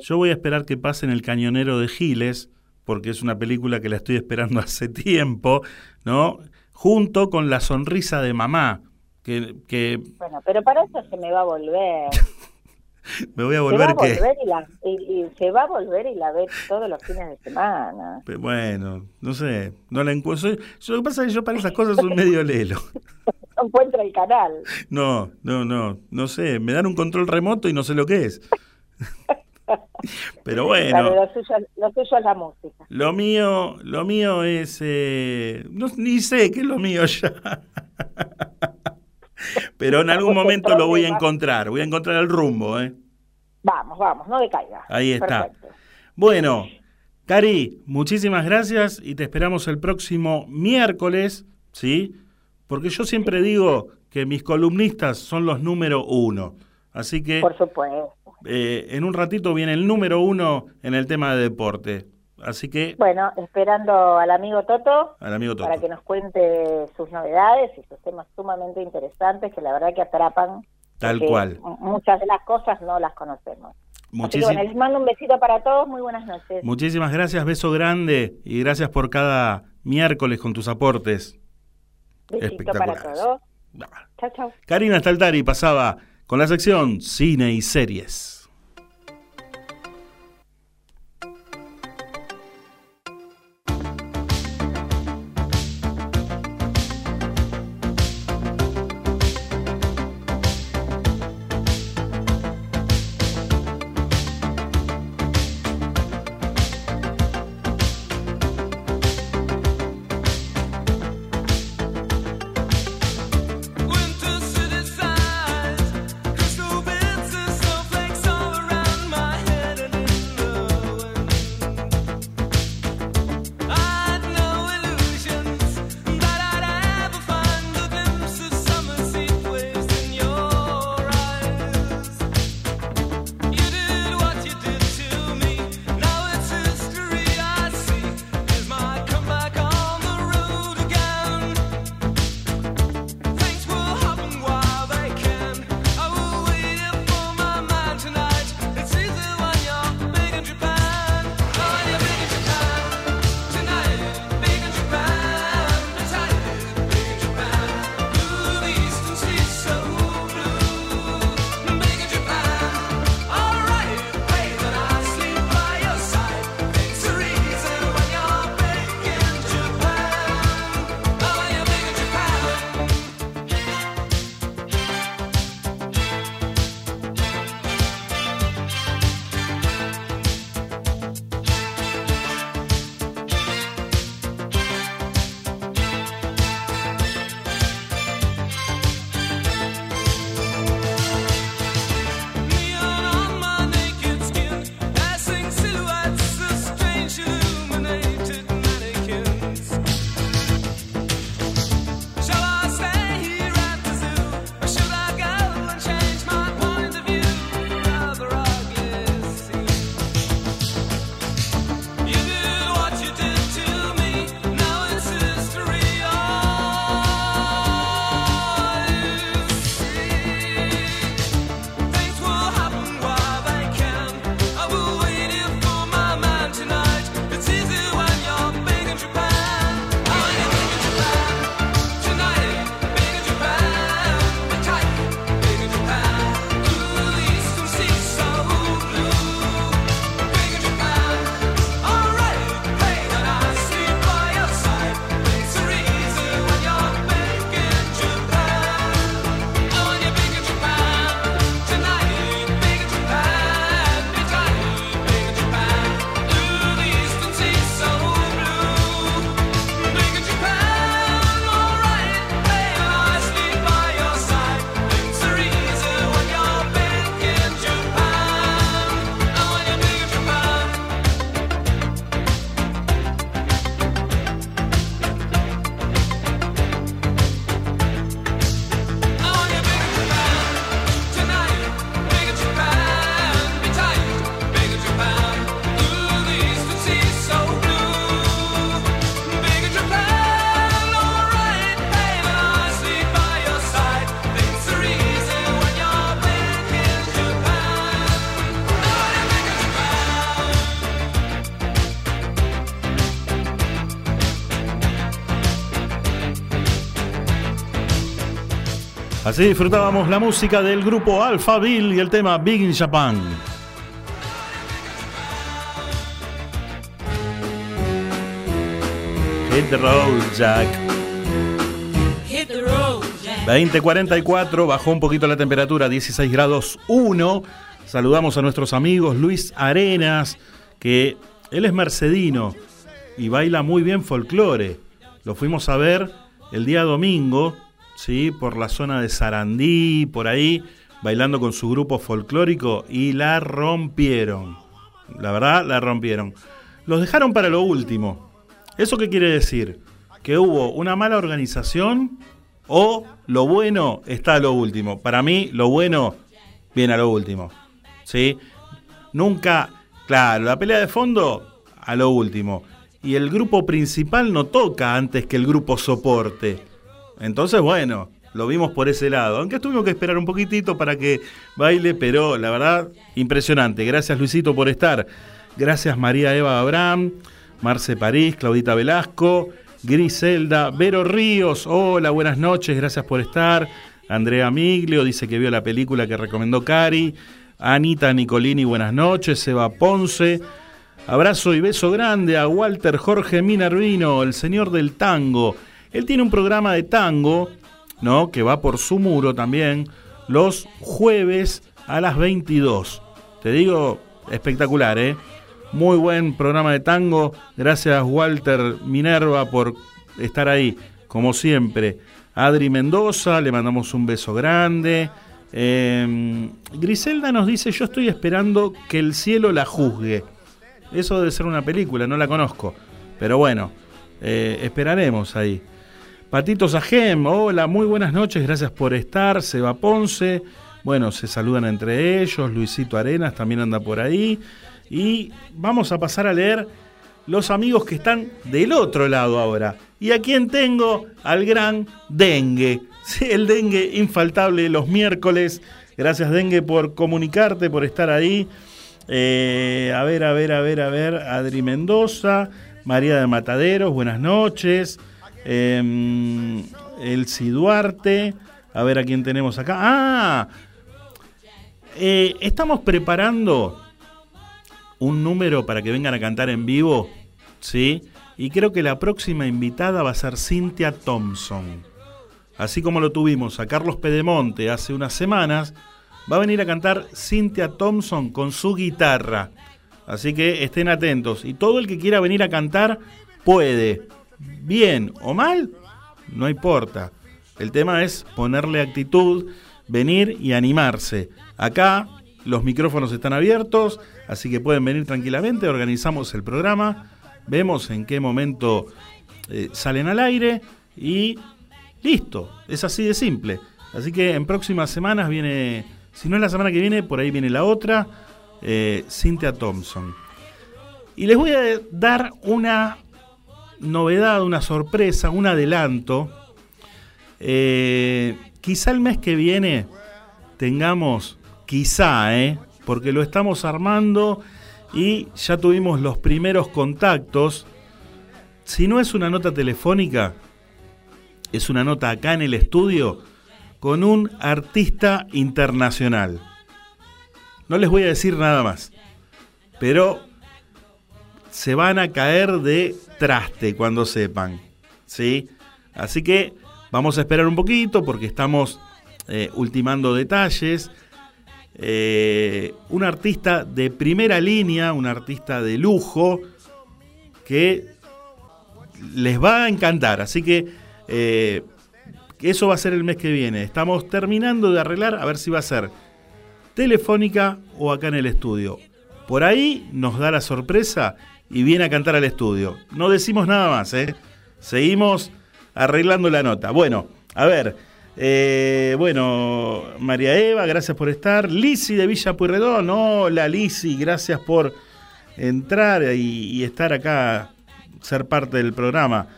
yo voy a esperar que pasen El Cañonero de Giles, porque es una película que la estoy esperando hace tiempo, ¿no? Junto con La Sonrisa de Mamá, que, que... Bueno, pero para eso se me va a volver. Me voy a volver, que... y, se va a volver y la ve todos los fines de semana. bueno, no sé, no la encuentro. Lo que pasa es que yo para esas cosas soy medio lelo. No encuentra el canal. No, no, no, no sé, me dan un control remoto y no sé lo que es. Pero bueno. lo, suyo, es la música. Lo mío, lo mío es. Eh, no, ni sé qué es lo mío ya. Pero en algún momento lo voy a encontrar, voy a encontrar el rumbo. ¿eh? Vamos, vamos, no decaiga. Ahí está. Bueno, Cari, muchísimas gracias y te esperamos el próximo miércoles, ¿sí? Porque yo siempre digo que mis columnistas son los número uno. Así que... Por supuesto. Eh, en un ratito viene el número uno en el tema de deporte. Así que... Bueno, esperando al amigo Toto, al amigo Toto. para que nos cuente sus novedades y sus temas sumamente interesantes que la verdad que atrapan. Tal cual. Muchas de las cosas no las conocemos. Muchísimas. les mando un besito para todos, muy buenas noches. Muchísimas gracias, beso grande y gracias por cada miércoles con tus aportes. Besito para todos. Chao, chao. Karina Staltari pasaba con la sección Cine y Series. Así disfrutábamos la música del grupo Alphaville y el tema Big in Japan. Hit the road, Jack. Hit the road, Jack. 2044, bajó un poquito la temperatura, 16 grados 1. Saludamos a nuestros amigos Luis Arenas, que él es mercedino y baila muy bien folclore. Lo fuimos a ver el día domingo ¿sí? por la zona de Sarandí, por ahí, bailando con su grupo folclórico y la rompieron. La verdad, la rompieron. los dejaron para lo último. ¿Eso qué quiere decir? Que hubo una mala organización o lo bueno está a lo último. Para mí, lo bueno viene a lo último. ¿Sí? Nunca, claro, la pelea de fondo a lo último. Y el grupo principal no toca antes que el grupo soporte. Entonces, bueno, lo vimos por ese lado. Aunque tuvimos que esperar un poquitito para que baile, pero la verdad, impresionante. Gracias Luisito por estar. Gracias María Eva Abraham, Marce París, Claudita Velasco, Griselda, Vero Ríos. Hola, buenas noches, gracias por estar. Andrea Miglio dice que vio la película que recomendó Cari. Anita Nicolini, buenas noches. Eva Ponce. Abrazo y beso grande a Walter Jorge Minervino, el señor del tango. Él tiene un programa de tango ¿no? que va por su muro también, los jueves a las 22. Te digo, espectacular, ¿eh? Muy buen programa de tango. Gracias Walter Minerva por estar ahí, como siempre. Adri Mendoza, le mandamos un beso grande. Em, Griselda nos dice, yo estoy esperando que el cielo la juzgue. Eso debe ser una película, no la conozco. Pero bueno, eh, esperaremos ahí. Patito Sajem, hola, muy buenas noches, gracias por estar. Seba Ponce, bueno, se saludan entre ellos. Luisito Arenas también anda por ahí. Y vamos a pasar a leer los amigos que están del otro lado ahora. Y a quién tengo al gran Dengue. el Dengue infaltable los miércoles. Gracias Dengue por comunicarte, por estar ahí. Eh, a ver, a ver, a ver, a ver. Adri Mendoza, María de Mataderos, buenas noches. Eh, Elsie Duarte. A ver a quién tenemos acá. Ah, eh, estamos preparando un número para que vengan a cantar en vivo. ¿Sí? Y creo que la próxima invitada va a ser Cynthia Thompson. Así como lo tuvimos a Carlos Pedemonte hace unas semanas, va a venir a cantar Cynthia Thompson con su guitarra. Así que estén atentos. Y todo el que quiera venir a cantar puede bien o mal, no importa. El tema es ponerle actitud, venir y animarse. Acá los micrófonos están abiertos, así que pueden venir tranquilamente, organizamos el programa, vemos en qué momento eh, salen al aire y listo, es así de simple. Así que en próximas semanas viene, si no es la semana que viene, por ahí viene la otra, eh, Cynthia Thompson. Y les voy a dar una novedad, una sorpresa, un adelanto. Eh, quizá el mes que viene tengamos, quizá, eh, porque lo estamos armando y ya tuvimos los primeros contactos. Si no es una nota telefónica, es una nota acá en el estudio con un artista internacional. No les voy a decir nada más, pero se van a caer de traste cuando sepan. ¿sí? Así que vamos a esperar un poquito porque estamos eh, ultimando detalles. Eh, un artista de primera línea, un artista de lujo que les va a encantar. Así que eh, eso va a ser el mes que viene. Estamos terminando de arreglar a ver si va a ser telefónica o acá en el estudio. Por ahí nos da la sorpresa y viene a cantar al estudio. No decimos nada más, ¿eh? Seguimos arreglando la nota. Bueno, a ver. Eh, bueno, María Eva, gracias por estar. Lisi de Villa Pueyrredón, hola Lisi, gracias por entrar y, estar acá, ser parte del programa.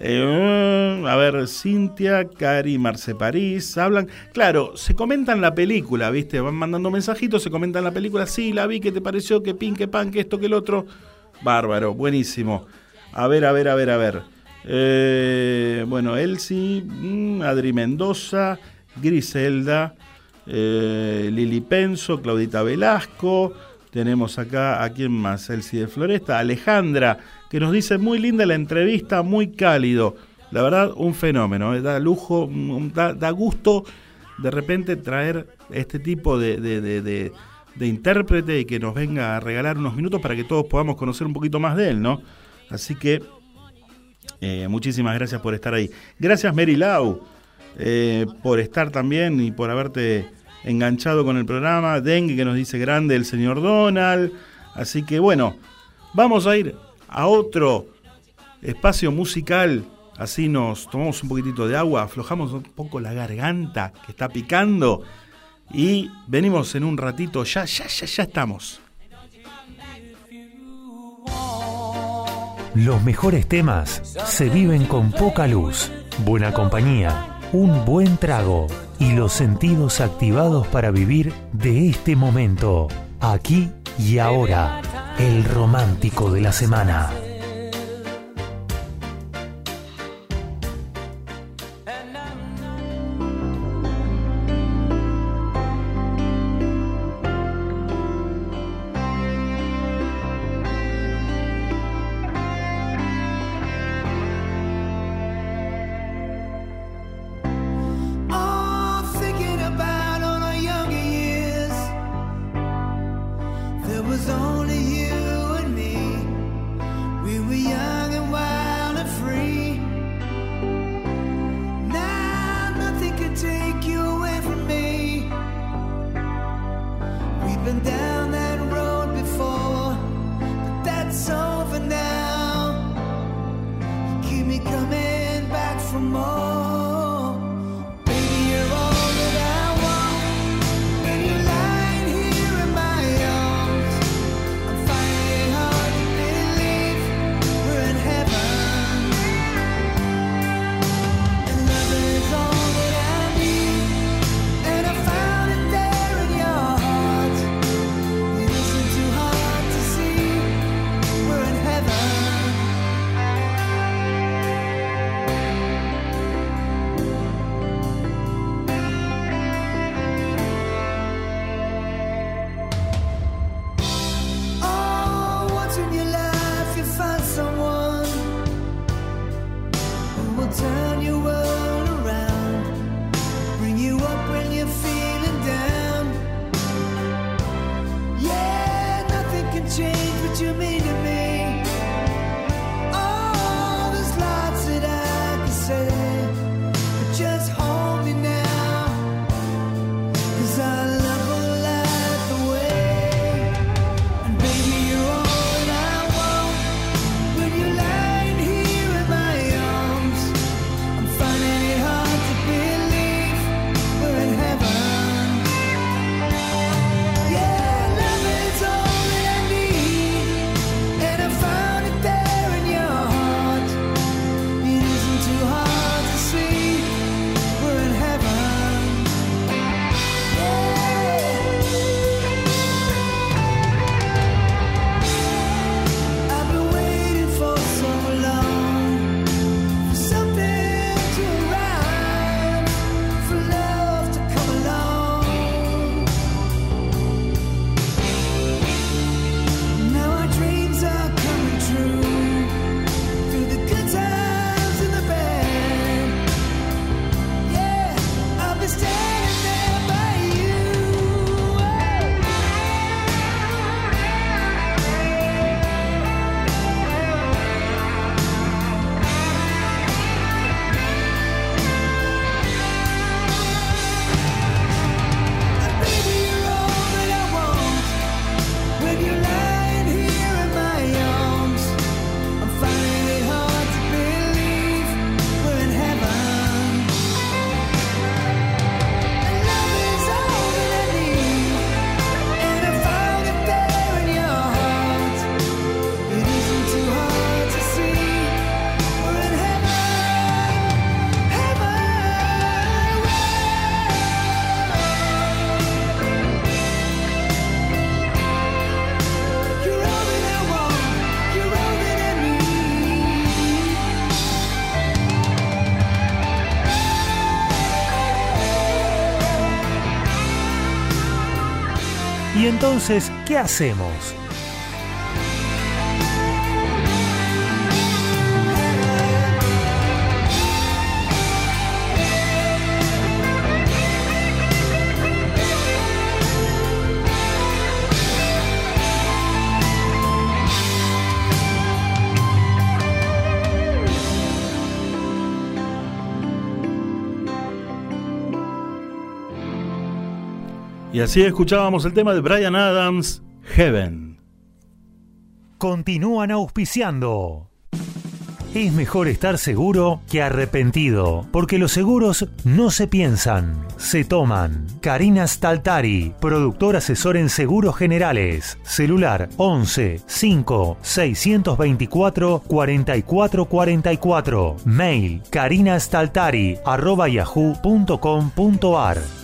Eh, a ver, Cintia, Cari, Marce París, hablan. Claro, se comentan la película, ¿viste? Van mandando mensajitos, se comentan la película. Sí, la vi, ¿qué te pareció? Que pin, que pan, que esto, que el otro. Bárbaro, buenísimo. A ver, a ver, a ver, a ver. Eh, bueno, Elsie, mm, Adri Mendoza, Griselda, eh, Lili Penso, Claudita Velasco. Tenemos acá a quién más, Elsie de Floresta, Alejandra, que nos dice muy linda la entrevista, muy cálido. La verdad, un fenómeno, eh, da lujo, mm, da, gusto de repente traer este tipo de intérprete y que nos venga a regalar unos minutos para que todos podamos conocer un poquito más de él, ¿no? Así que eh, muchísimas gracias por estar ahí. Gracias Mary Lau eh, por estar también y por haberte enganchado con el programa. Dengue que nos dice grande el señor Donald. Así que bueno, vamos a ir a otro espacio musical. Así nos tomamos un poquitito de agua, aflojamos un poco la garganta que está picando y venimos en un ratito. Ya, ya, ya, ya estamos. Los mejores temas se viven con poca luz, buena compañía, un buen trago y los sentidos activados para vivir de este momento, aquí y ahora, el romántico de la semana. Entonces, ¿qué hacemos? Y así escuchábamos el tema de Brian Adams, Heaven. continúan auspiciando. Es mejor estar seguro que arrepentido, porque los seguros no se piensan, se toman. Karina Staltari, productor asesor en seguros generales. Celular 11 5 624 4444. Mail karinastaltari arroba yahoo.com.ar.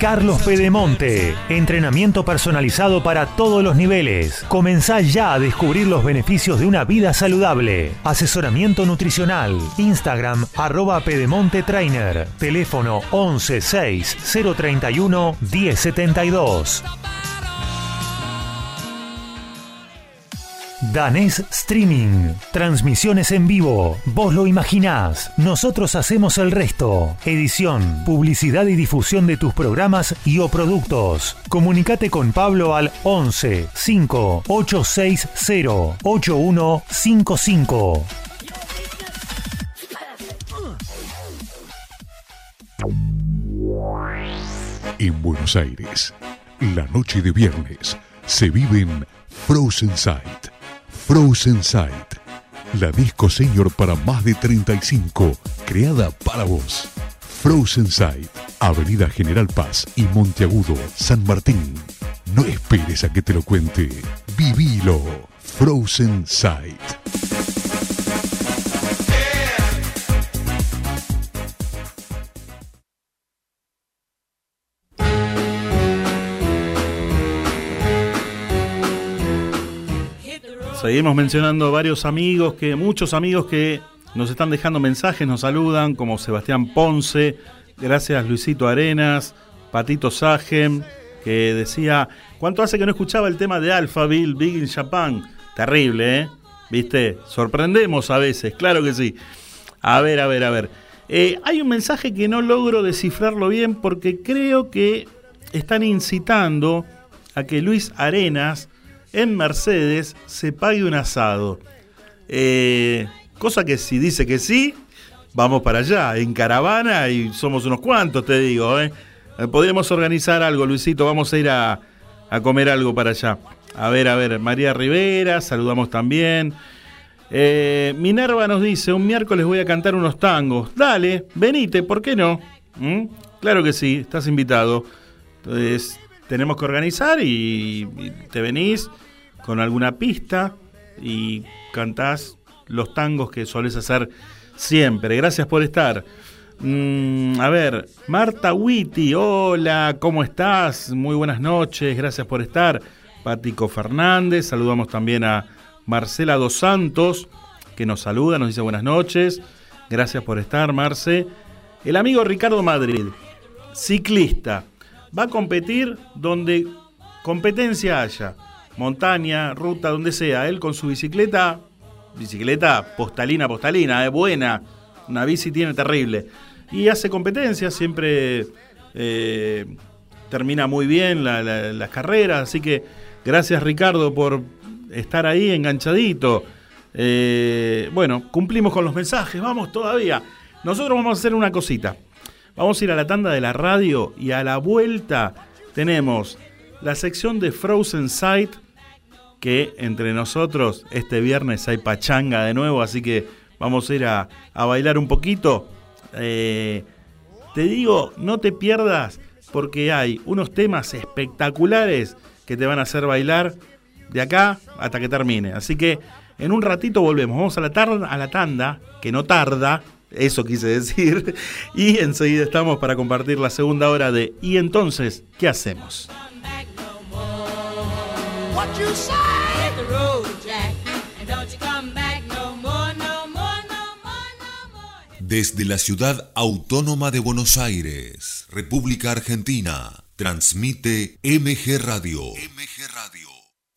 Carlos Pedemonte. Entrenamiento personalizado para todos los niveles. Comenzá ya a descubrir los beneficios de una vida saludable. Asesoramiento nutricional. Instagram arroba Pedemonte Trainer. Teléfono 116 031 1072. Danés Streaming. Transmisiones en vivo. Vos lo imaginás. Nosotros hacemos el resto. Edición, publicidad y difusión de tus programas y o productos. Comunicate con Pablo al 11 5 860 8155. En Buenos Aires, la noche de viernes se vive en Frozen Sight Frozen Sight, la disco señor para más de 35, creada para vos. Frozen Sight, Avenida General Paz y Monteagudo, San Martín. No esperes a que te lo cuente. Vivilo. Frozen Sight. Seguimos mencionando varios amigos que, muchos amigos que nos están dejando mensajes, nos saludan, como Sebastián Ponce, gracias Luisito Arenas, Patito Sagem, que decía, ¿cuánto hace que no escuchaba el tema de Alphaville, Big in Japan? Terrible, ¿eh? ¿Viste? Sorprendemos a veces, claro que sí. A ver, a ver, a ver. Eh, hay un mensaje que no logro descifrarlo bien porque creo que están incitando a que Luis Arenas en Mercedes se pague un asado. Eh, cosa que si dice que sí, vamos para allá, en caravana y somos unos cuantos, te digo. ¿eh? eh podríamos organizar algo, Luisito, vamos a ir a, comer algo para allá. A ver, a ver, María Rivera, saludamos también. Eh, Minerva nos dice, un miércoles voy a cantar unos tangos. Dale, venite, ¿por qué no? ¿Mm? Claro que sí, estás invitado. Entonces, tenemos que organizar y, te venís con alguna pista y cantás los tangos que solés hacer siempre. Gracias por estar. Mm, a ver, Marta Witty, hola, ¿cómo estás? Muy buenas noches, gracias por estar. Pático Fernández, saludamos también a Marcela Dos Santos, que nos saluda, nos dice buenas noches. Gracias por estar, Marce. El amigo Ricardo Madrid, ciclista va a competir donde competencia haya, montaña, ruta, donde sea. Él con su bicicleta, bicicleta postalina, postalina, es buena, una bici tiene terrible. Y hace competencia, siempre eh, termina muy bien las carreras, así que gracias Ricardo por estar ahí enganchadito. Eh, bueno, cumplimos con los mensajes, vamos todavía. Nosotros vamos a hacer una cosita. Vamos a ir a la tanda de la radio y a la vuelta tenemos la sección de Frozen Sight, que entre nosotros este viernes hay pachanga de nuevo, así que vamos a ir a, bailar un poquito. Eh, te digo, no te pierdas porque hay unos temas espectaculares que te van a hacer bailar de acá hasta que termine. Así que en un ratito volvemos. Vamos a a la tanda, que no tarda, eso quise decir. Y enseguida estamos para compartir la segunda hora de ¿Y entonces qué hacemos? Desde la ciudad autónoma de Buenos Aires, República Argentina Transmite MG Radio. MG Radio.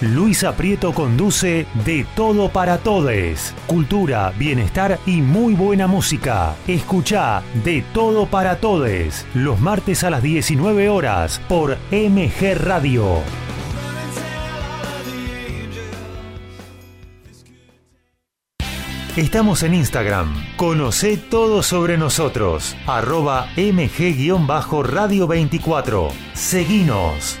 Luis Aprieto conduce De Todo para Todes. Cultura, bienestar y muy buena música. Escucha De Todo para Todes. Los martes a las 19 horas por MG Radio. Estamos en Instagram. Conoce todo sobre nosotros. Arroba MG-Radio 24. Seguinos.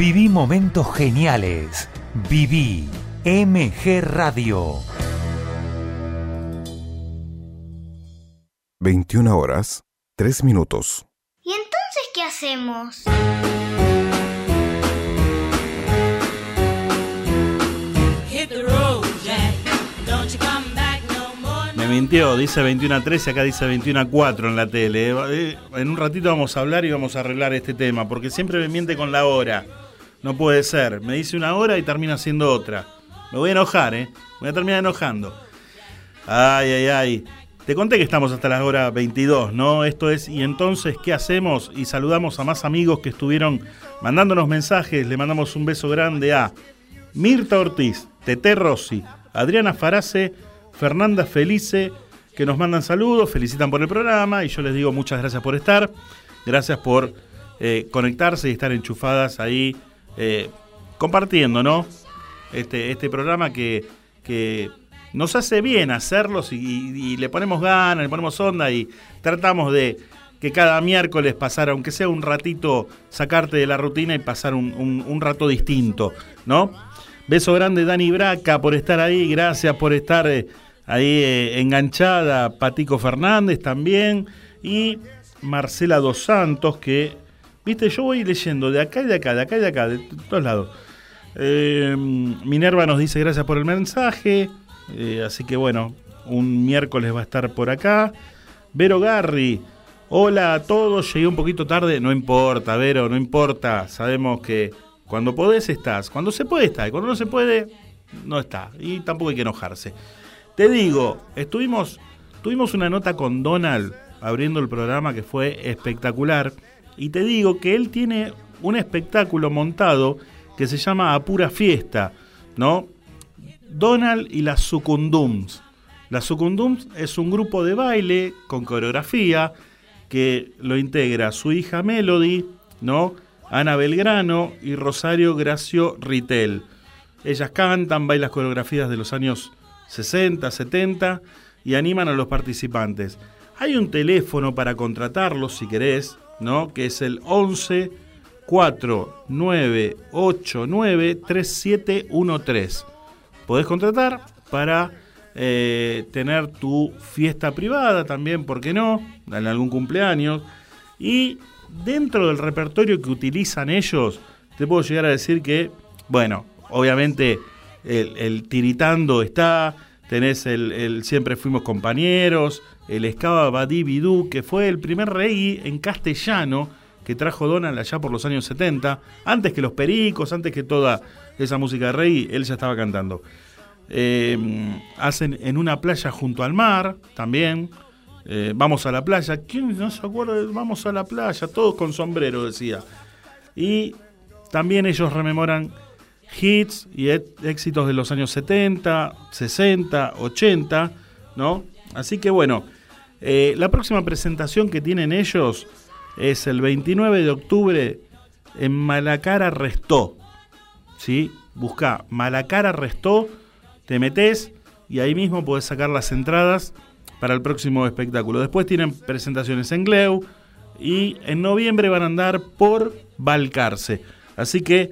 Viví momentos geniales. Viví MG Radio. 21 horas, 3 minutos. ¿Y entonces qué hacemos? Me mintió, dice 21 a 13, acá dice 21 a 4 en la tele. Eh, en un ratito vamos a hablar y vamos a arreglar este tema, porque siempre me miente con la hora. No puede ser. Me dice una hora y termina siendo otra. Me voy a enojar, ¿eh? Me voy a terminar enojando. Ay, ay, ay. Te conté que estamos hasta las horas 22, ¿no? Esto es, y entonces, ¿qué hacemos? Y saludamos a más amigos que estuvieron mandándonos mensajes. Le mandamos un beso grande a Mirta Ortiz, Tete Rossi, Adriana Farace, Fernanda Felice, que nos mandan saludos, felicitan por el programa y yo les digo muchas gracias por estar. Gracias por eh, conectarse y estar enchufadas ahí eh, compartiendo, ¿no? este, este programa que, que nos hace bien hacerlos y, le ponemos ganas, le ponemos onda y tratamos de que cada miércoles pasar, aunque sea un ratito, sacarte de la rutina y pasar un, rato distinto, ¿no? Beso grande Dani Braca por estar ahí, gracias por estar eh, ahí eh, enganchada, Patico Fernández también y Marcela Dos Santos que, viste, yo voy leyendo de acá y de acá, de acá y de acá, de todos lados. Eh, Minerva nos dice gracias por el mensaje. Eh, así que bueno, un miércoles va a estar por acá. Vero Garri, hola a todos, llegué un poquito tarde, no importa, Vero, no importa. Sabemos que cuando podés estás, cuando se puede estar, y cuando no se puede, no está. Y tampoco hay que enojarse. Te digo, estuvimos, tuvimos una nota con Donald abriendo el programa que fue espectacular. Y te digo que él tiene un espectáculo montado que se llama A Pura Fiesta, ¿no? Donald y las Sucundums. Las Sucundums es un grupo de baile con coreografía que lo integra su hija Melody, ¿no? Ana Belgrano y Rosario Gracio Ritel. Ellas cantan, bailan coreografías de los años 60, 70 y animan a los participantes. Hay un teléfono para contratarlos si querés, ¿no? Que es el 11 4989 3713 podés contratar para eh, tener tu fiesta privada también, ¿por qué no? En algún cumpleaños. Y dentro del repertorio que utilizan ellos, te puedo llegar a decir que, bueno, obviamente el, tiritando está, tenés el, Siempre Fuimos Compañeros, el Escaba Badibidú, que fue el primer rey en castellano que trajo Donald allá por los años 70, antes que los pericos, antes que toda esa música de rey, él ya estaba cantando. Eh, hacen en una playa junto al mar también. Eh, vamos a la playa. ¿Quién no se acuerda? Vamos a la playa, todos con sombrero, decía. Y también ellos rememoran hits y éxitos de los años 70, 60, 80, ¿no? Así que bueno, eh, la próxima presentación que tienen ellos es el 29 de octubre en Malacara Restó. ¿Sí? Busca Malacara Restó te metes y ahí mismo podés sacar las entradas para el próximo espectáculo. Después tienen presentaciones en Gleu y en noviembre van a andar por Balcarce. Así que,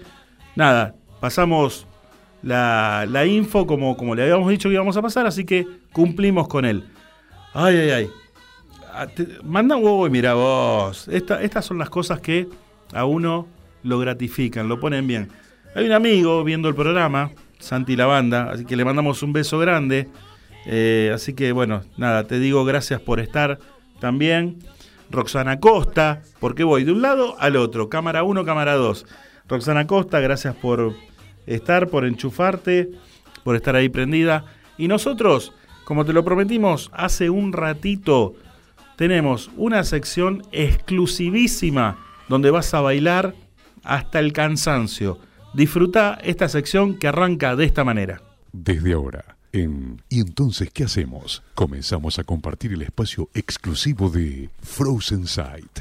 nada, pasamos la, info como, como le habíamos dicho que íbamos a pasar, así que cumplimos con él. Ay, ay, ay. Ah, manda un huevo y mira vos. estas son las cosas que a uno lo gratifican, lo ponen bien. Hay un amigo viendo el programa Santi la banda, así que le mandamos un beso grande. Eh, así que bueno, nada, te digo gracias por estar también. Roxana Costa, porque voy de un lado al otro, cámara 1, cámara 2. Roxana Costa, gracias por estar, por enchufarte, por estar ahí prendida. Y nosotros, como te lo prometimos hace un ratito, tenemos una sección exclusivísima donde vas a bailar hasta el cansancio. Disfruta esta sección que arranca de esta manera. Desde ahora, en ¿Y entonces qué hacemos? Comenzamos a compartir el espacio exclusivo de Frozen Sight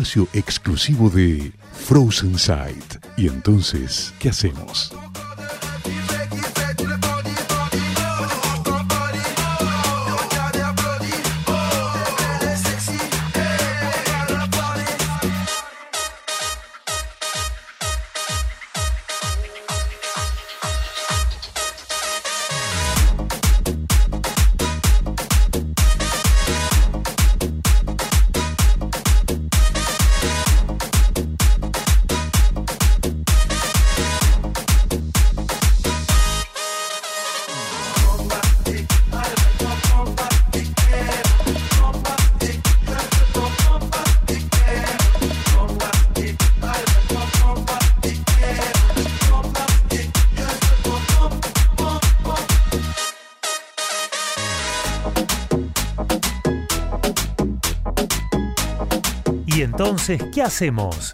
espacio exclusivo de Frozen Sight. Y entonces, ¿qué hacemos? Entonces, ¿qué hacemos?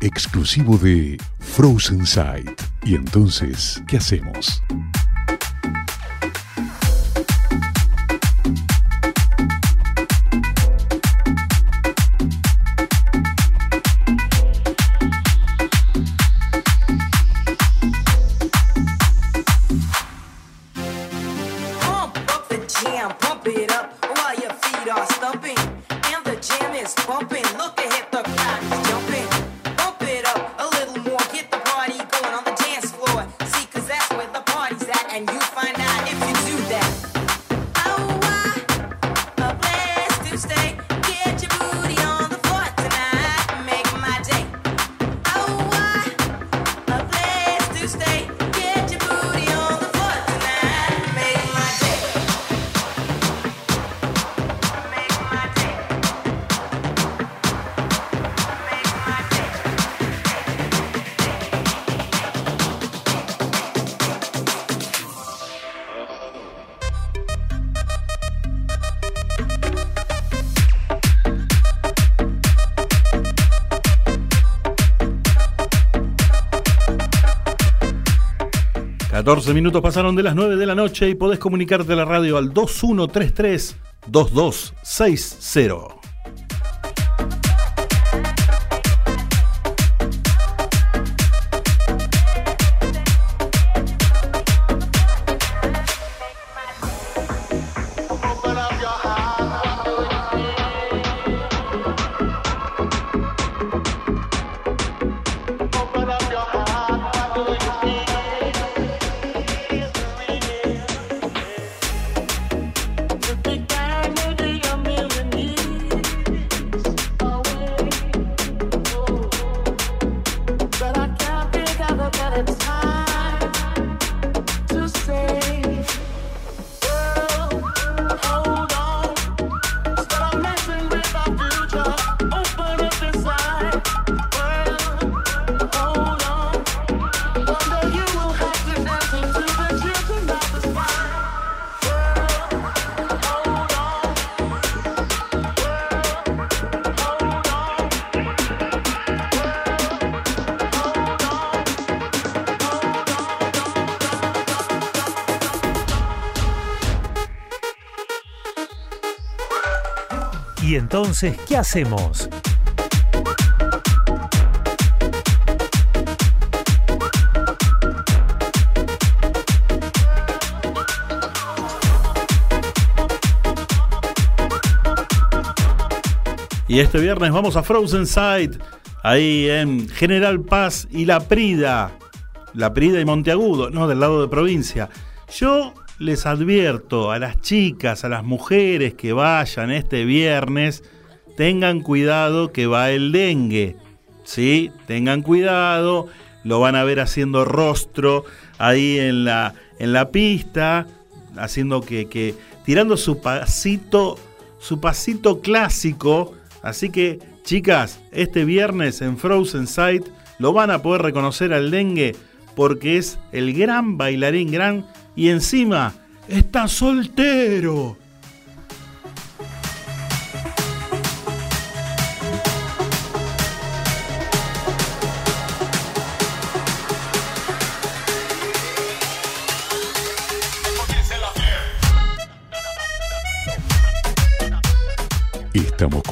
Exclusivo de Frozen Sight. Y entonces, ¿qué hacemos? Minutos pasaron de las 9 de la noche y podés comunicarte a la radio al 2133 2260. Qué hacemos? Y este viernes vamos a Frozen Sight, ahí en General Paz y La Prida. La Prida y Monteagudo, no, del lado de provincia. Yo les advierto a las chicas, a las mujeres que vayan este viernes, tengan cuidado que va el dengue. ¿Sí? Tengan cuidado, lo van a ver haciendo rostro ahí en la, en la pista, haciendo que, que tirando su pasito, su pasito clásico Así que, chicas, este viernes en Frozen Sight lo van a poder reconocer al dengue porque es el gran bailarín gran y encima está soltero.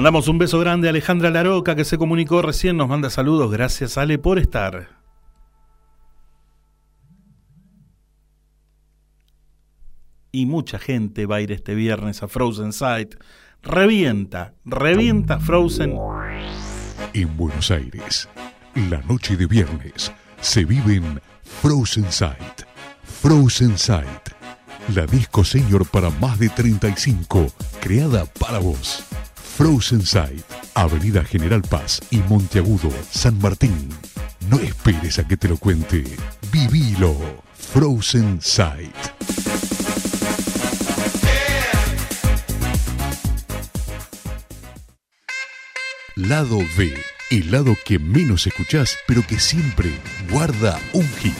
Mandamos un beso grande a Alejandra Laroca que se comunicó recién, nos manda saludos. Gracias Ale por estar. Y mucha gente va a ir este viernes a Frozen Sight. Revienta, revienta Frozen. En Buenos Aires, la noche de viernes se vive en Frozen Sight. Frozen Sight, la disco señor para más de 35, creada para vos. Frozen Sight, Avenida General Paz y Monteagudo, San Martín. No esperes a que te lo cuente. Vivilo. Frozen Sight. Lado B, el lado que menos escuchás, pero que siempre guarda un hit.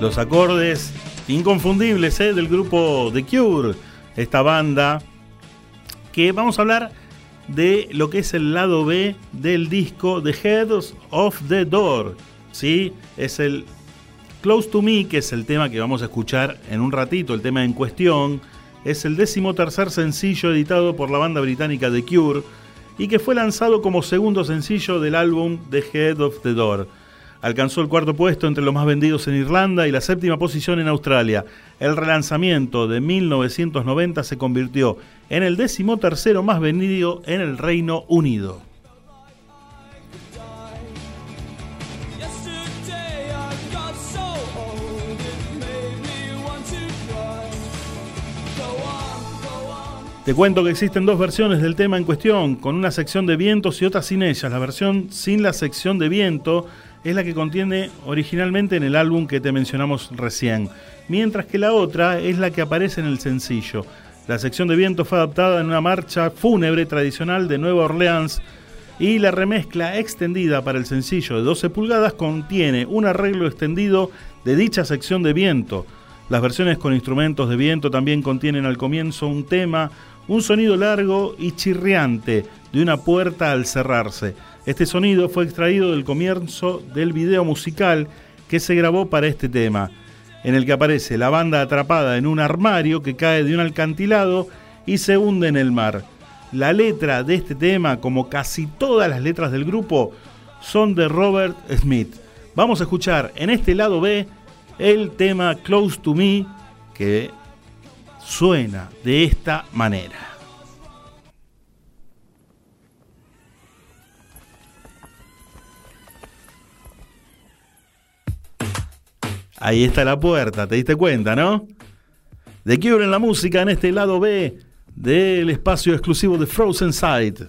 Los acordes inconfundibles ¿eh? del grupo The Cure, esta banda, que vamos a hablar de lo que es el lado B del disco The Heads of the Door. ¿sí? Es el Close to Me, que es el tema que vamos a escuchar en un ratito, el tema en cuestión. Es el décimo tercer sencillo editado por la banda británica The Cure y que fue lanzado como segundo sencillo del álbum The Head of the Door. Alcanzó el cuarto puesto entre los más vendidos en Irlanda y la séptima posición en Australia. El relanzamiento de 1990 se convirtió en el décimo tercero más vendido en el Reino Unido. Te cuento que existen dos versiones del tema en cuestión, con una sección de vientos y otra sin ellas. La versión sin la sección de viento es la que contiene originalmente en el álbum que te mencionamos recién, mientras que la otra es la que aparece en el sencillo. La sección de viento fue adaptada en una marcha fúnebre tradicional de Nueva Orleans y la remezcla extendida para el sencillo de 12 pulgadas contiene un arreglo extendido de dicha sección de viento. Las versiones con instrumentos de viento también contienen al comienzo un tema, un sonido largo y chirriante de una puerta al cerrarse. Este sonido fue extraído del comienzo del video musical que se grabó para este tema, en el que aparece la banda atrapada en un armario que cae de un alcantilado y se hunde en el mar. La letra de este tema, como casi todas las letras del grupo, son de Robert Smith. Vamos a escuchar en este lado B el tema Close to Me, que suena de esta manera. Ahí está la puerta, ¿te diste cuenta, no? De Cure en la música en este lado B del espacio exclusivo de Frozen Sight.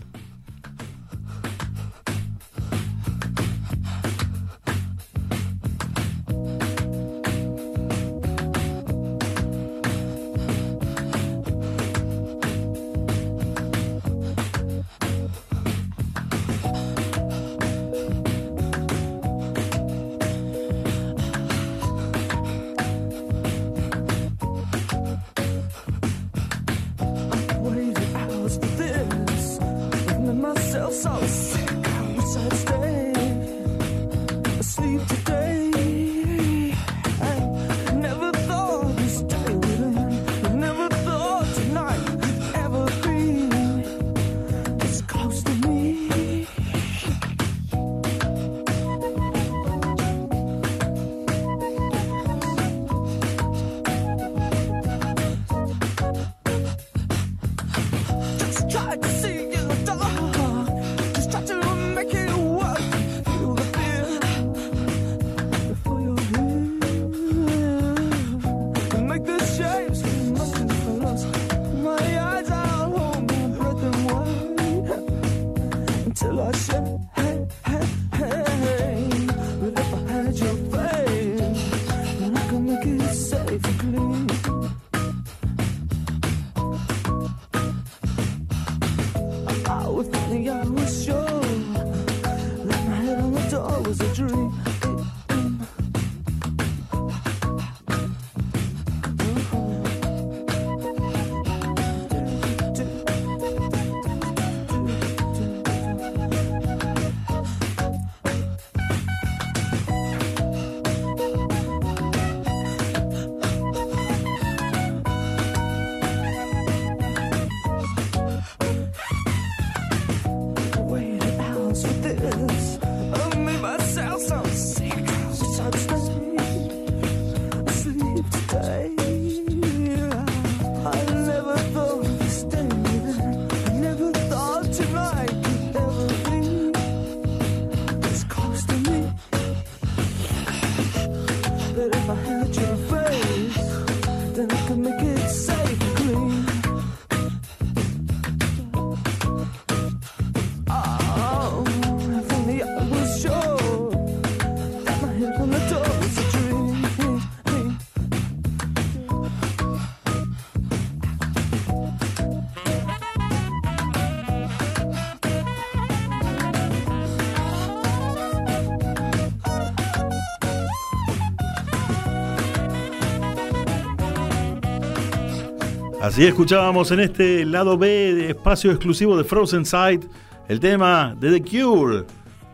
Así escuchábamos en este lado B de espacio exclusivo de Frozen Sight el tema de The Cure,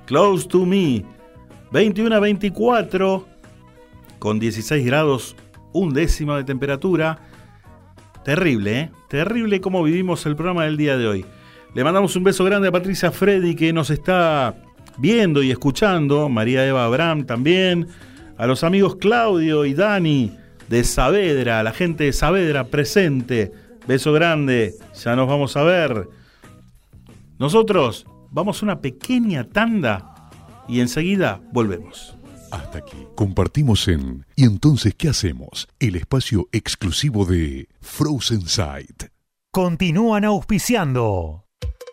Close to Me, 21 a 24, con 16 grados, un décimo de temperatura. Terrible, ¿eh? Terrible cómo vivimos el programa del día de hoy. Le mandamos un beso grande a Patricia Freddy que nos está viendo y escuchando, María Eva Abraham también, a los amigos Claudio y Dani de Saavedra, la gente de Saavedra presente. Beso grande, ya nos vamos a ver. Nosotros vamos a una pequeña tanda y enseguida volvemos. Hasta aquí. Compartimos en ¿Y entonces qué hacemos? El espacio exclusivo de Frozen Sight. Continúan auspiciando.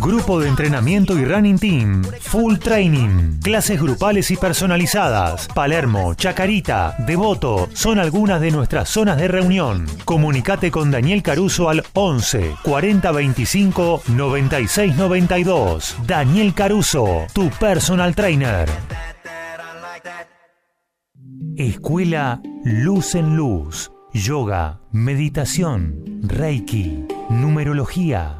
Grupo de entrenamiento y running team. Full training. Clases grupales y personalizadas. Palermo, Chacarita, Devoto son algunas de nuestras zonas de reunión. Comunicate con Daniel Caruso al 11 40 25 96 92. Daniel Caruso, tu personal trainer. Escuela Luz en Luz. Yoga, meditación, Reiki, numerología,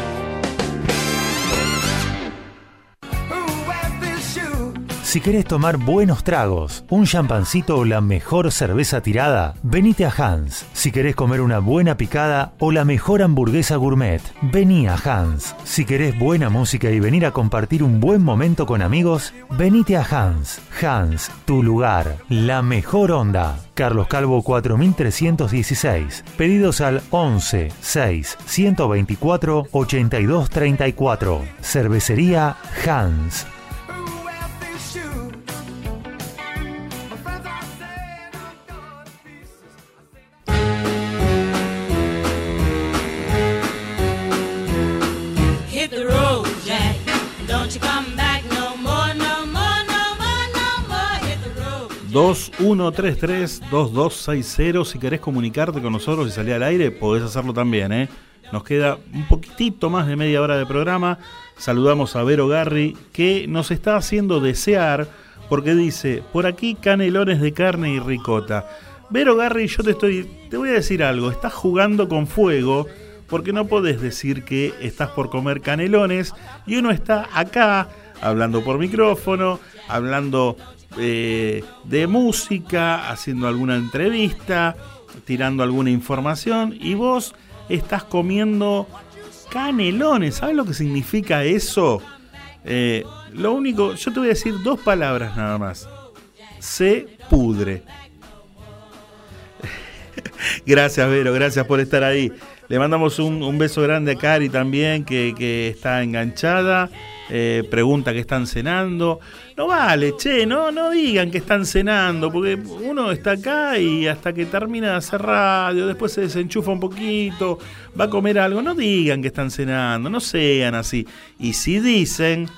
Si querés tomar buenos tragos, un champancito o la mejor cerveza tirada, venite a Hans. Si querés comer una buena picada o la mejor hamburguesa gourmet, vení a Hans. Si querés buena música y venir a compartir un buen momento con amigos, venite a Hans. Hans, tu lugar, la mejor onda. Carlos Calvo 4316. Pedidos al 11 6 124 82 34. Cervecería Hans. 2133-2260. Si querés comunicarte con nosotros y salir al aire, podés hacerlo también. ¿eh? Nos queda un poquitito más de media hora de programa. Saludamos a Vero Garri, que nos está haciendo desear, porque dice, por aquí canelones de carne y ricota. Vero Garri, yo te estoy, te voy a decir algo, estás jugando con fuego, porque no podés decir que estás por comer canelones y uno está acá hablando por micrófono, hablando eh, de música, haciendo alguna entrevista, tirando alguna información y vos estás comiendo canelones. ¿Sabes lo que significa eso? Eh, lo único, yo te voy a decir dos palabras nada más. Se pudre. gracias, Vero, gracias por estar ahí. Le mandamos un, un beso grande a Cari también, que, que está enganchada. Eh, pregunta que están cenando. No vale, che, no, no digan que están cenando, porque uno está acá y hasta que termina de hacer radio, después se desenchufa un poquito, va a comer algo. No digan que están cenando, no sean así. Y si dicen,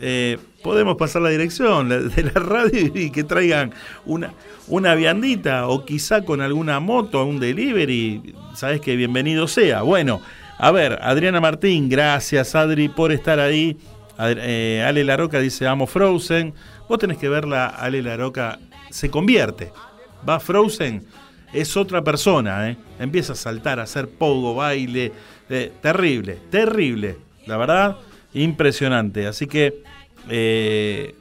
eh, podemos pasar la dirección de la radio y que traigan una, una viandita o quizá con alguna moto, un delivery, sabes que bienvenido sea. Bueno, a ver, Adriana Martín, gracias Adri por estar ahí. Eh, Ale Laroca dice, amo Frozen. Vos tenés que verla, Ale Laroca se convierte. Va Frozen, es otra persona, ¿eh? Empieza a saltar, a hacer pogo, baile. eh, terrible, terrible. La verdad, impresionante. Así que eh,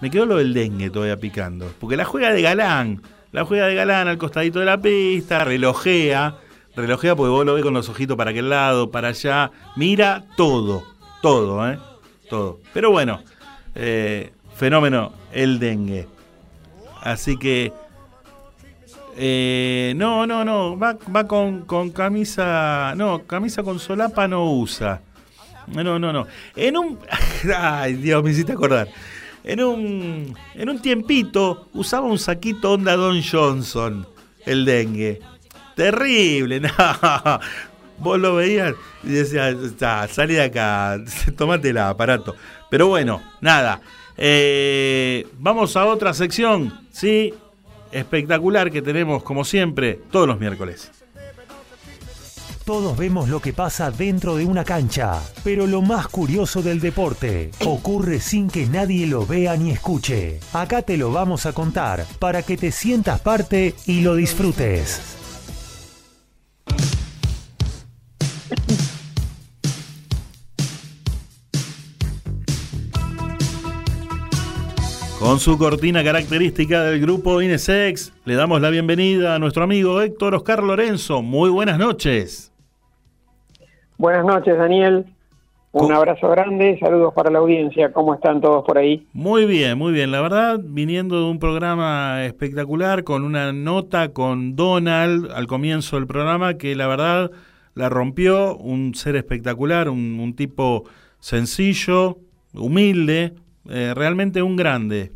me quedó lo del dengue todavía picando. Porque la juega de galán. La juega de galán al costadito de la pista, relojea. Relojea porque vos lo ves con los ojitos para aquel lado, para allá. Mira todo. Todo, ¿eh? Todo. Pero bueno, eh, fenómeno el dengue. Así que... eh, no, no, no. Va, con, con camisa... No, camisa con solapa no usa. No, no, no. En un... Ay, Dios, me hiciste acordar. En un, en un tiempito usaba un saquito onda Don Johnson, el dengue. Terrible, no. Vos lo veías y decías, "Ya, salí de acá, tomate el aparato. Pero bueno, nada. Eh, vamos a otra sección, ¿sí? Espectacular que tenemos, como siempre, todos los miércoles. Todos vemos lo que pasa dentro de una cancha, pero lo más curioso del deporte ocurre sin que nadie lo vea ni escuche. Acá te lo vamos a contar para que te sientas parte y lo disfrutes. Con su cortina característica del grupo Inesex, le damos la bienvenida a nuestro amigo Héctor Oscar Lorenzo. Muy buenas noches. Buenas noches, Daniel. Un abrazo grande, saludos para la audiencia. ¿Cómo están todos por ahí? Muy bien, muy bien. La verdad, viniendo de un programa espectacular, con una nota con Donald al comienzo del programa, que la verdad la rompió, un ser espectacular, un, tipo sencillo, humilde, eh, realmente un grande.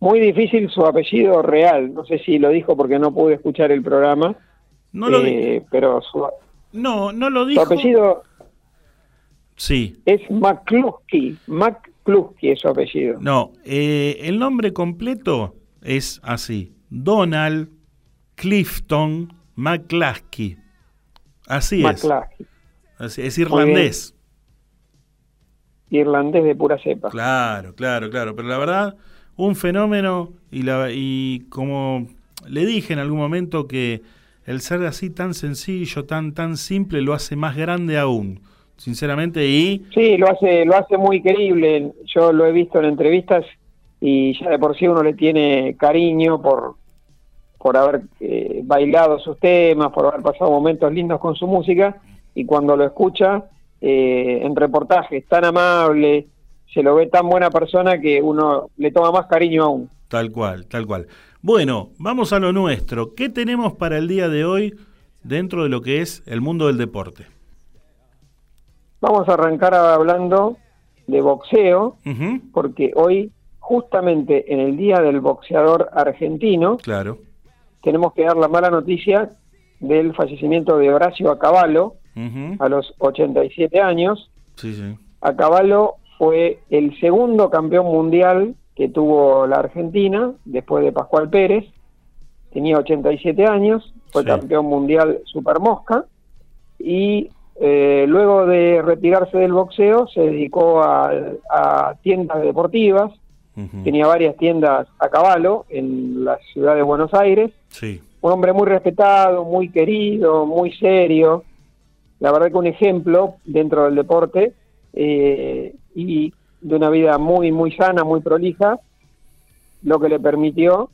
Muy difícil su apellido real, no sé si lo dijo porque no pude escuchar el programa. No lo eh, pero su, no, no lo dijo. Su apellido Sí. Es McCluskey. McCluskey es su apellido. No, eh, el nombre completo es así. Donald Clifton McCluskey. Así es. Así, es irlandés. Irlandés de pura cepa. Claro, claro, claro. Pero la verdad, un fenómeno y, la, y como le dije en algún momento que el ser así tan sencillo, tan, tan simple, lo hace más grande aún sinceramente, y... Sí, lo hace, lo hace muy querible, yo lo he visto en entrevistas y ya de por sí uno le tiene cariño por, por haber eh, bailado sus temas, por haber pasado momentos lindos con su música, y cuando lo escucha eh, en reportajes tan amable, se lo ve tan buena persona que uno le toma más cariño aún. Tal cual, tal cual. Bueno, vamos a lo nuestro. ¿Qué tenemos para el día de hoy dentro de lo que es el mundo del deporte? Vamos a arrancar hablando de boxeo, porque hoy, justamente en el Día del Boxeador Argentino, claro. Tenemos que dar la mala noticia del fallecimiento de Horacio Acabalo a los 87 años. Sí, sí. Acabalo fue el segundo campeón mundial que tuvo la Argentina, después de Pascual Pérez. Tenía 87 años, fue campeón mundial Super Mosca y eh, luego de retirarse del boxeo, se dedicó a, tiendas deportivas. Tenía varias tiendas a caballo en la ciudad de Buenos Aires. Un hombre muy respetado, muy querido, muy serio. La verdad que un ejemplo dentro del deporte eh, y de una vida muy, muy sana, muy prolija, lo que le permitió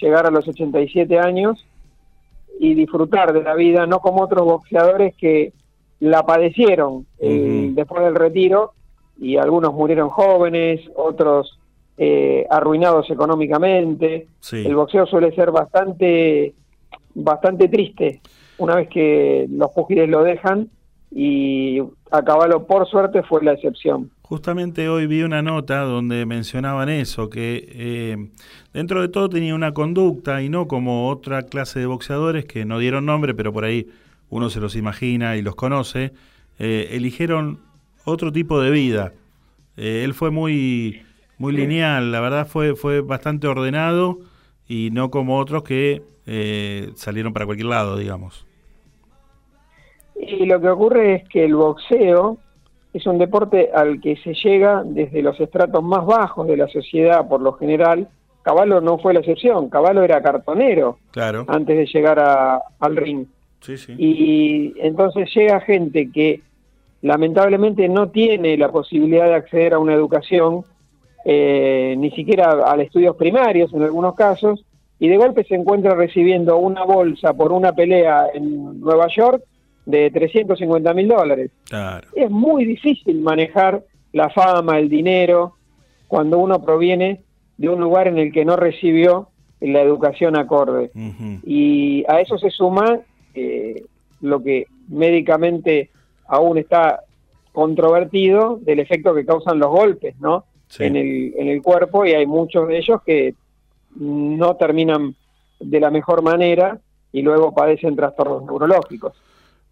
llegar a los 87 años y disfrutar de la vida, no como otros boxeadores que la padecieron eh, después del retiro y algunos murieron jóvenes, otros eh, arruinados económicamente. El boxeo suele ser bastante, bastante triste una vez que los pugiles lo dejan y a caballo por suerte fue la excepción. Justamente hoy vi una nota donde mencionaban eso, que eh, dentro de todo tenía una conducta y no como otra clase de boxeadores que no dieron nombre, pero por ahí uno se los imagina y los conoce, eh, eligieron otro tipo de vida. Eh, él fue muy, muy lineal, la verdad fue, fue bastante ordenado y no como otros que eh, salieron para cualquier lado, digamos. Y lo que ocurre es que el boxeo es un deporte al que se llega desde los estratos más bajos de la sociedad por lo general. Caballo no fue la excepción, Caballo era cartonero claro. antes de llegar al ring. Y entonces llega gente que lamentablemente no tiene la posibilidad de acceder a una educación, eh, ni siquiera a estudios primarios en algunos casos, y de golpe se encuentra recibiendo una bolsa por una pelea en Nueva York de 350 mil dólares. Es muy difícil manejar la fama, el dinero, cuando uno proviene de un lugar en el que no recibió la educación acorde. Y a eso se suma eh, lo que médicamente aún está controvertido del efecto que causan los golpes, ¿no? En, el, en el cuerpo y hay muchos de ellos que no terminan de la mejor manera y luego padecen trastornos neurológicos.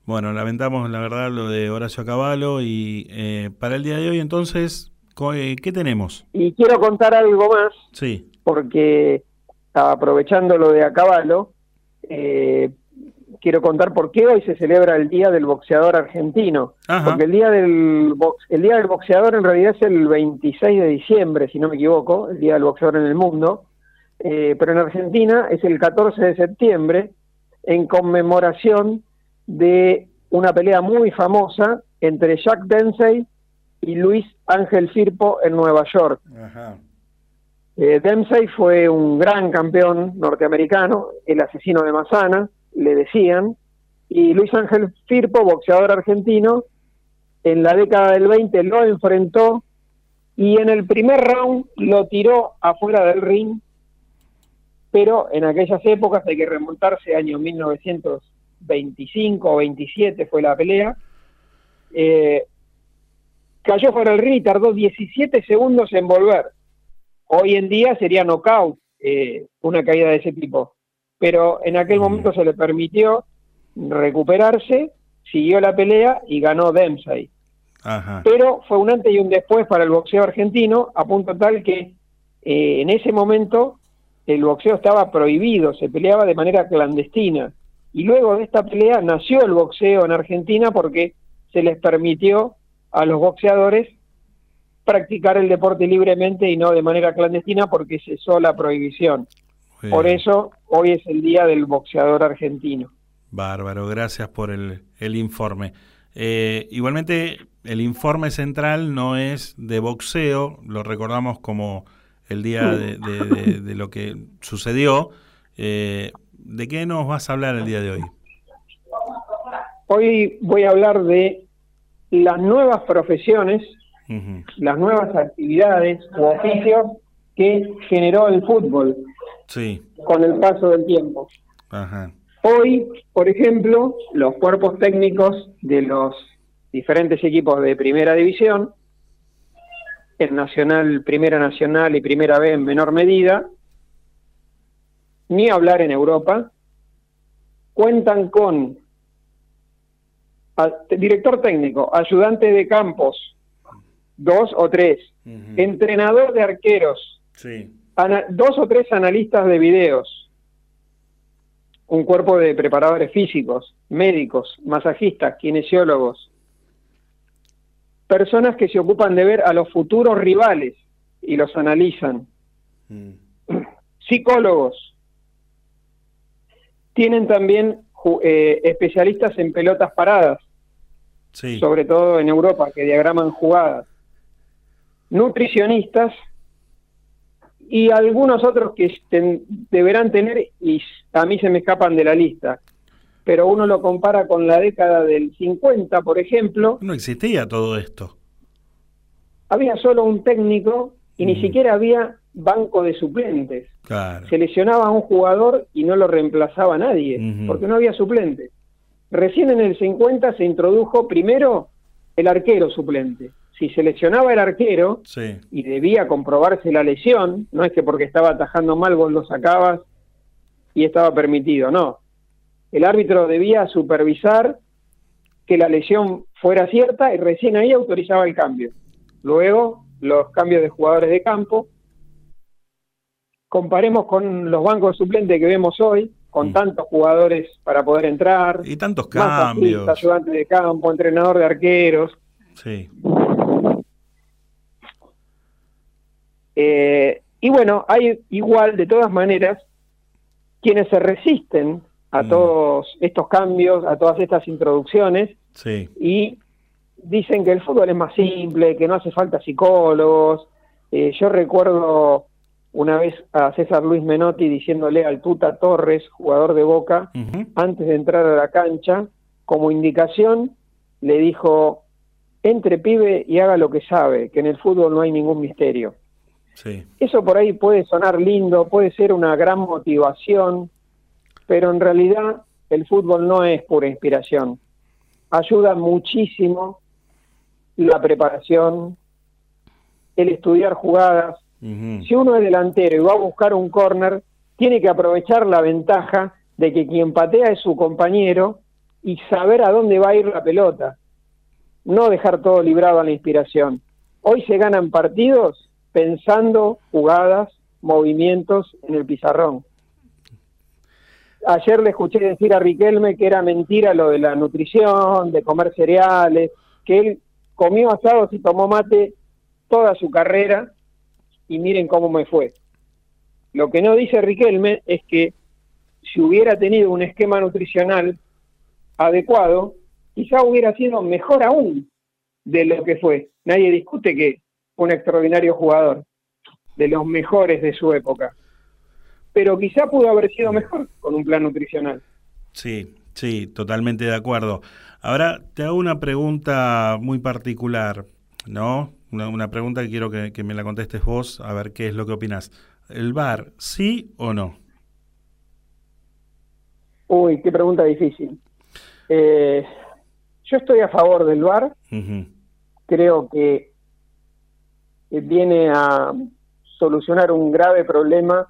Bueno, lamentamos la verdad lo de Horacio Caballo y eh, para el día de hoy entonces, eh, ¿qué tenemos? Y quiero contar algo más, sí. porque aprovechando lo de Caballo, eh, quiero contar por qué hoy se celebra el Día del Boxeador Argentino. Porque el día, del el día del Boxeador en realidad es el 26 de diciembre, si no me equivoco, el Día del Boxeador en el mundo. Eh, pero en Argentina es el 14 de septiembre, en conmemoración de una pelea muy famosa entre Jack Dempsey y Luis Ángel Firpo en Nueva York. Eh, Dempsey fue un gran campeón norteamericano, el asesino de Mazana, le decían, Y Luis Ángel Firpo, boxeador argentino, en la década del 20 lo enfrentó y en el primer round lo tiró afuera del ring, pero en aquellas épocas hay que remontarse, año 1925 o 27 fue la pelea, eh, cayó fuera del ring y tardó 17 segundos en volver. Hoy en día sería knockout eh, una caída de ese tipo, pero en aquel momento se le permitió recuperarse, siguió la pelea y ganó Dempsey. Pero fue un antes y un después para el boxeo argentino, a punto tal que eh, en ese momento el boxeo estaba prohibido, se peleaba de manera clandestina. Y luego de esta pelea nació el boxeo en Argentina porque se les permitió a los boxeadores practicar el deporte libremente y no de manera clandestina porque cesó la prohibición. Por eso hoy es el día del boxeador argentino. Bárbaro, gracias por el, el informe. Eh, igualmente, el informe central no es de boxeo, lo recordamos como el día de, lo que sucedió. Eh, ¿De qué nos vas a hablar el día de hoy? Hoy voy a hablar de las nuevas profesiones, las nuevas actividades o oficios que generó el fútbol sí. con el paso del tiempo. Ajá. Hoy, por ejemplo, los cuerpos técnicos de los diferentes equipos de primera división, en Nacional, Primera Nacional y Primera B en menor medida, ni hablar en Europa, cuentan con director técnico, ayudante de campos, dos o tres, entrenador de arqueros, dos o tres analistas de videos, un cuerpo de preparadores físicos, médicos, masajistas, kinesiólogos, personas que se ocupan de ver a los futuros rivales y los analizan, mm. psicólogos, tienen también eh, especialistas en pelotas paradas, sobre todo en Europa, que diagraman jugadas, nutricionistas y algunos otros que deberán tener, y a mí se me escapan de la lista, pero uno lo compara con la década del 50, por ejemplo. No existía todo esto. Había solo un técnico y ni siquiera había banco de suplentes. Se lesionaba a un jugador y no lo reemplazaba nadie, porque no había suplentes. Recién en el 50 se introdujo primero el arquero suplente si se lesionaba el arquero y debía comprobarse la lesión, no es que porque estaba atajando mal vos lo sacabas y estaba permitido, no. El árbitro debía supervisar que la lesión fuera cierta y recién ahí autorizaba el cambio. Luego, los cambios de jugadores de campo. Comparemos con los bancos suplentes que vemos hoy, con mm. tantos jugadores para poder entrar. Y tantos cambios. Ayudante de campo, entrenador de arqueros. Sí. Eh, y bueno, hay igual, de todas maneras, quienes se resisten a mm. todos estos cambios, a todas estas introducciones, y dicen que el fútbol es más simple, que no hace falta psicólogos. Eh, yo recuerdo una vez a César Luis Menotti diciéndole al Tuta Torres, jugador de Boca, antes de entrar a la cancha, como indicación, le dijo, entre pibe y haga lo que sabe, que en el fútbol no hay ningún misterio. Eso por ahí puede sonar lindo, puede ser una gran motivación, pero en realidad el fútbol no es pura inspiración. Ayuda muchísimo la preparación, el estudiar jugadas. Si uno es delantero y va a buscar un córner, tiene que aprovechar la ventaja de que quien patea es su compañero y saber a dónde va a ir la pelota. No dejar todo librado a la inspiración. Hoy se ganan partidos pensando jugadas, movimientos en el pizarrón. Ayer le escuché decir a Riquelme que era mentira lo de la nutrición, de comer cereales, que él comió asados y tomó mate toda su carrera y miren cómo me fue. Lo que no dice Riquelme es que si hubiera tenido un esquema nutricional adecuado, quizá hubiera sido mejor aún de lo que fue. Nadie discute que un extraordinario jugador, de los mejores de su época. Pero quizá pudo haber sido mejor con un plan nutricional. Sí, Sí, totalmente de acuerdo. Ahora te hago una pregunta muy particular, ¿no? Una, pregunta que quiero que, que, me la contestes vos, a ver qué es lo que opinas. ¿El bar, sí o no? Uy, qué pregunta difícil. Eh, yo estoy a favor del bar. Creo que viene a solucionar un grave problema,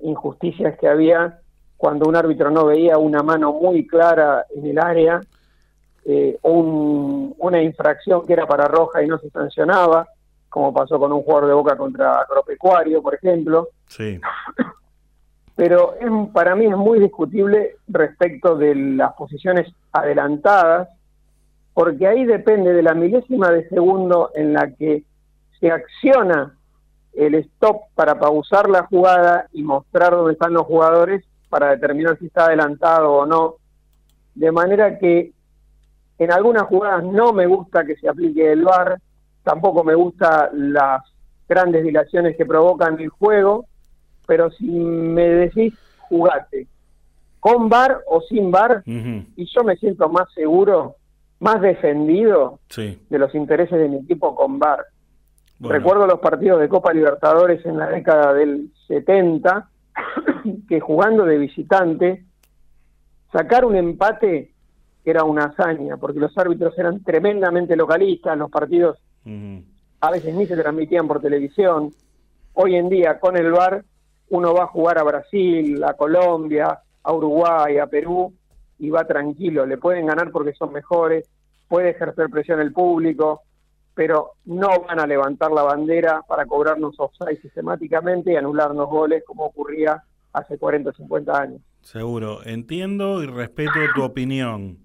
injusticias que había cuando un árbitro no veía una mano muy clara en el área eh, o una infracción que era para roja y no se sancionaba, como pasó con un jugador de Boca contra Agropecuario, por ejemplo. Sí. Pero para mí es muy discutible respecto de las posiciones adelantadas, porque ahí depende de la milésima de segundo en la que se acciona el stop para pausar la jugada y mostrar dónde están los jugadores para determinar si está adelantado o no. De manera que en algunas jugadas no me gusta que se aplique el VAR, tampoco me gusta las grandes dilaciones que provocan el juego, pero si me decís jugate con VAR o sin VAR, y yo me siento más seguro, más defendido de los intereses de mi equipo con VAR. Recuerdo los partidos de Copa Libertadores en la década del 70, que jugando de visitante, sacar un empate era una hazaña, porque los árbitros eran tremendamente localistas, los partidos a veces ni se transmitían por televisión. Hoy en día, con el VAR, uno va a jugar a Brasil, a Colombia, a Uruguay, a Perú, y va tranquilo, le pueden ganar porque son mejores, puede ejercer presión el público, pero no van a levantar la bandera para cobrarnos offside sistemáticamente y anularnos goles como ocurría hace 40 o 50 años. Seguro, entiendo y respeto tu opinión,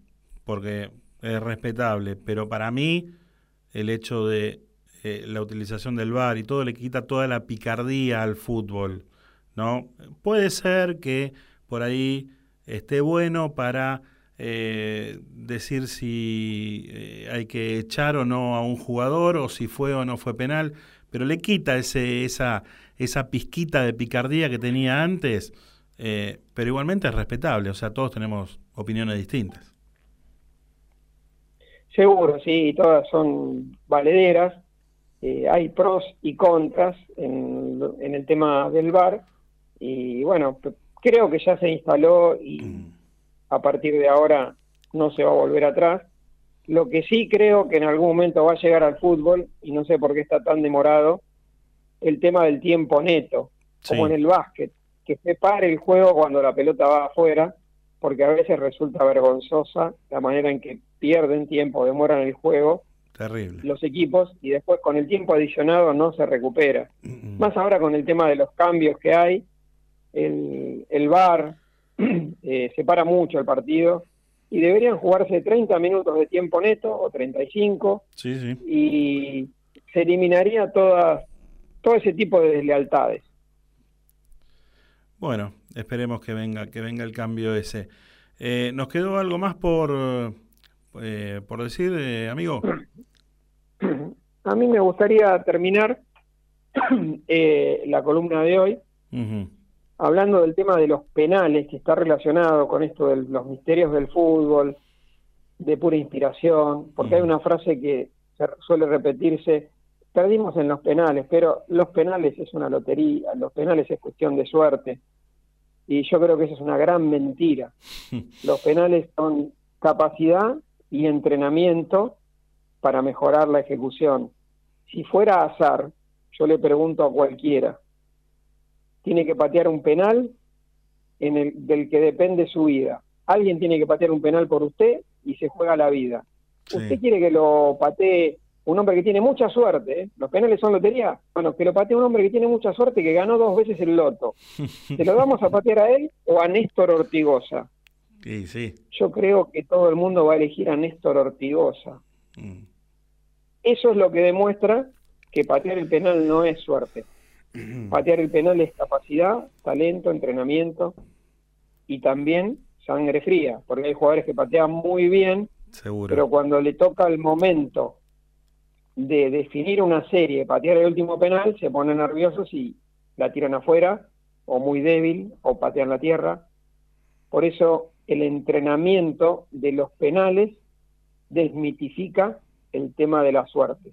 porque es respetable, pero para mí el hecho de eh, la utilización del VAR y todo le quita toda la picardía al fútbol, ¿no? Puede ser que por ahí esté bueno para eh, decir si eh, hay que echar o no a un jugador o si fue o no fue penal, pero le quita ese, esa, esa pizquita de picardía que tenía antes, eh, pero igualmente es respetable, o sea, todos tenemos opiniones distintas. Seguro, sí, todas son valederas. hay pros y contras en, en el tema del VAR y bueno, creo que ya se instaló y mm. A partir de ahora no se va a volver atrás. Lo que sí creo que en algún momento va a llegar al fútbol, y no sé por qué está tan demorado, el tema del tiempo neto, como en el básquet, que se pare el juego cuando la pelota va afuera, porque a veces resulta vergonzosa la manera en que pierden tiempo, demoran el juego. Terrible. Los equipos y después con el tiempo adicionado no se recupera. Más ahora con el tema de los cambios que hay, el, el VAR eh, separa mucho el partido y deberían jugarse 30 minutos de tiempo neto o 35 sí, sí. y se eliminaría todas, todo ese tipo de deslealtades. Bueno, esperemos que venga, que venga el cambio ese. Eh, ¿Nos quedó algo más por, eh, por decir, amigo? A mí me gustaría terminar la columna de hoy hablando del tema de los penales, que está relacionado con esto de los misterios del fútbol, de pura inspiración, porque hay una frase que suele repetirse, perdimos en los penales, pero los penales es una lotería, los penales es cuestión de suerte. Y yo creo que eso es una gran mentira. Los penales son capacidad y entrenamiento para mejorar la ejecución. Si fuera azar, yo le pregunto a cualquiera, tiene que patear un penal en el, del que depende su vida. Alguien tiene que patear un penal por usted y se juega la vida. Usted quiere que lo patee un hombre que tiene mucha suerte, ¿eh? los penales son lotería, bueno, que lo patee un hombre que tiene mucha suerte que ganó dos veces el loto. ¿Se lo vamos a patear a él o a Néstor Ortigosa? Sí, sí. Yo creo que todo el mundo va a elegir a Néstor Ortigosa. Mm. Eso es lo que demuestra que patear el penal no es suerte. Patear el penal es capacidad, talento, entrenamiento y también sangre fría, porque hay jugadores que patean muy bien, pero cuando le toca el momento de definir una serie, patear el último penal, se ponen nerviosos y la tiran afuera, o muy débil, o patean la tierra. Por eso el entrenamiento de los penales desmitifica el tema de la suerte.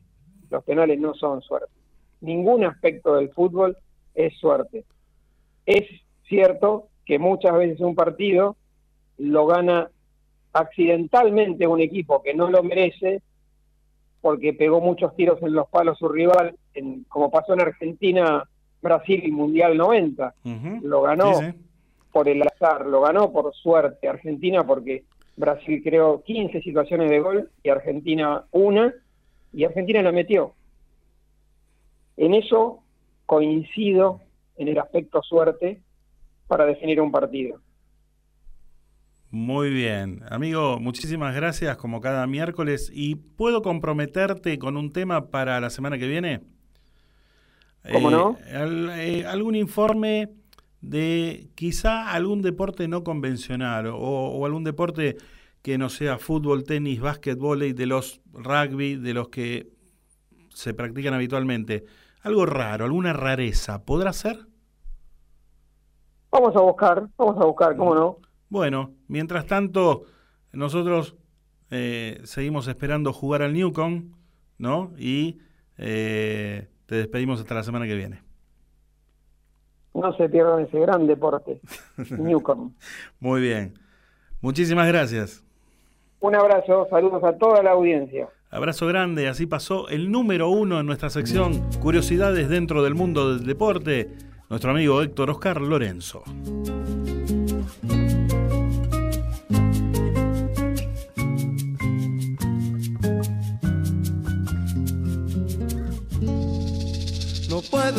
Los penales no son suerte. Ningún aspecto del fútbol es suerte. Es cierto que muchas veces un partido lo gana accidentalmente un equipo que no lo merece porque pegó muchos tiros en los palos su rival, en, como pasó en Argentina, Brasil y Mundial 90. Lo ganó por el azar, lo ganó por suerte. Argentina porque Brasil creó 15 situaciones de gol y Argentina una, y Argentina la metió. En eso coincido en el aspecto suerte para definir un partido. Muy bien. Amigo, muchísimas gracias como cada miércoles. ¿Y puedo comprometerte con un tema para la semana que viene? ¿Cómo no? Eh, eh, ¿Algún informe de quizá algún deporte no convencional o, algún deporte que no sea fútbol, tenis, básquetbol y de los rugby, de los que se practican habitualmente? Algo raro, alguna rareza, ¿podrá ser? Vamos a buscar, vamos a buscar, ¿cómo no? Bueno, mientras tanto, nosotros eh, seguimos esperando jugar al Newcom, ¿no? Y eh, te despedimos hasta la semana que viene. No se pierdan ese gran deporte, Newcom. Muy bien. Muchísimas gracias. Un abrazo, saludos a toda la audiencia. Abrazo grande, así pasó el número uno en nuestra sección Curiosidades dentro del mundo del deporte, nuestro amigo Héctor Oscar Lorenzo.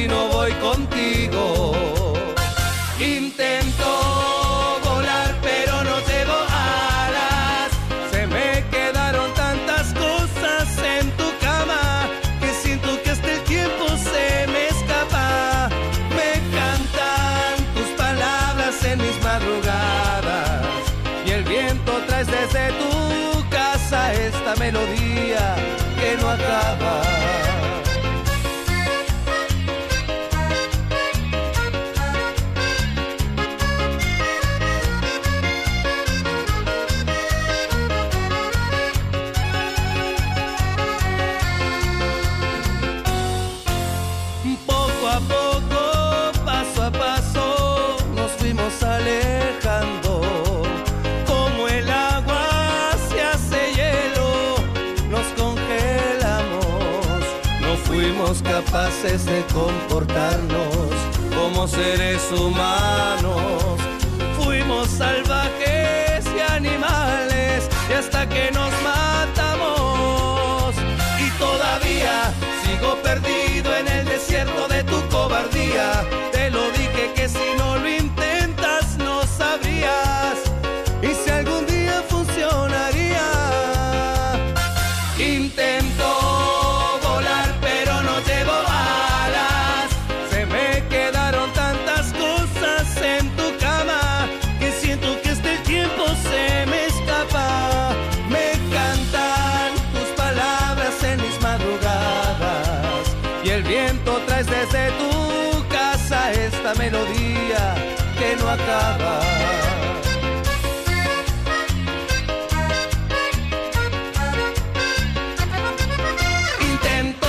si no voy contigo. Intento volar, pero no llevo alas. Se me quedaron tantas cosas en tu cama que siento que hasta el tiempo se me escapa. Me cantan tus palabras en mis madrugadas y el viento traes desde tu casa esta melodía que no acaba. De comportarnos como seres humanos. Fuimos salvajes y animales y hasta que nos matamos. Y todavía sigo perdido Intento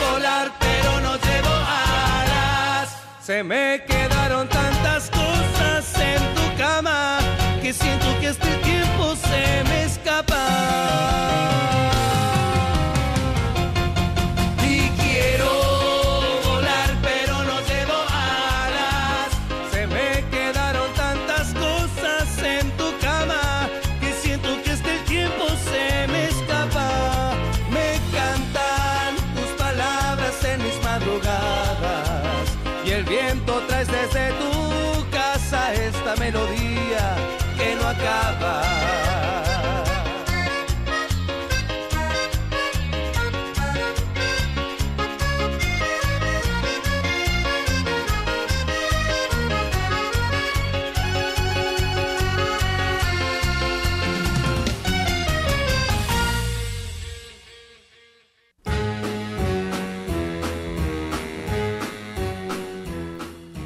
volar pero no llevo alas. Se me quedaron tantas cosas en tu cama que siento que este que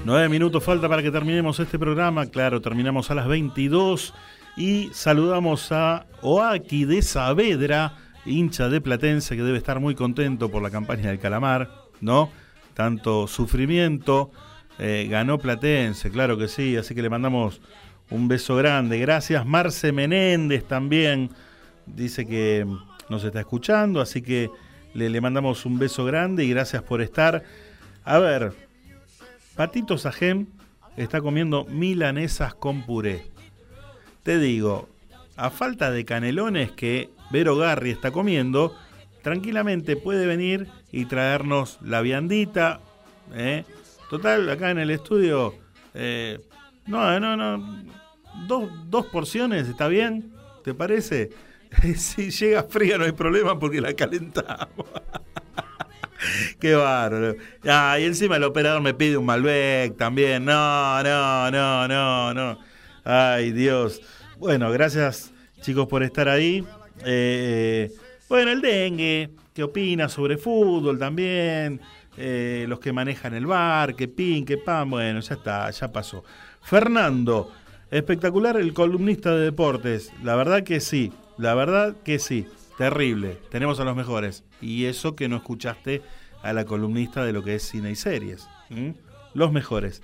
Nueve minutos falta para que terminemos este programa. Claro, terminamos a las 22 y saludamos a Oaki de Saavedra, hincha de Platense, que debe estar muy contento por la campaña del Calamar, ¿no? Tanto sufrimiento, eh, ganó Platense, claro que sí, así que le mandamos un beso grande. Gracias, Marce Menéndez también, dice que nos está escuchando, así que le, le mandamos un beso grande y gracias por estar. A ver, Patito Sajem está comiendo milanesas con puré. Te digo, a falta de canelones que Vero Garri está comiendo, tranquilamente puede venir y traernos la viandita. ¿eh? Total, acá en el estudio, eh, no, no, no, dos, dos porciones, ¿está bien? ¿Te parece? si llega fría no hay problema porque la calentamos. Qué bárbaro. Ah, y encima el operador me pide un Malbec también. No, no, no, no, no. Ay, Dios. Bueno, gracias chicos por estar ahí. Eh, bueno, el dengue, ¿qué opina sobre fútbol también? Eh, los que manejan el bar, que pin, que pan. Bueno, ya está, ya pasó. Fernando, espectacular el columnista de deportes. La verdad que sí, la verdad que sí. Terrible. Tenemos a los mejores. Y eso que no escuchaste a la columnista de lo que es cine y series. Los mejores.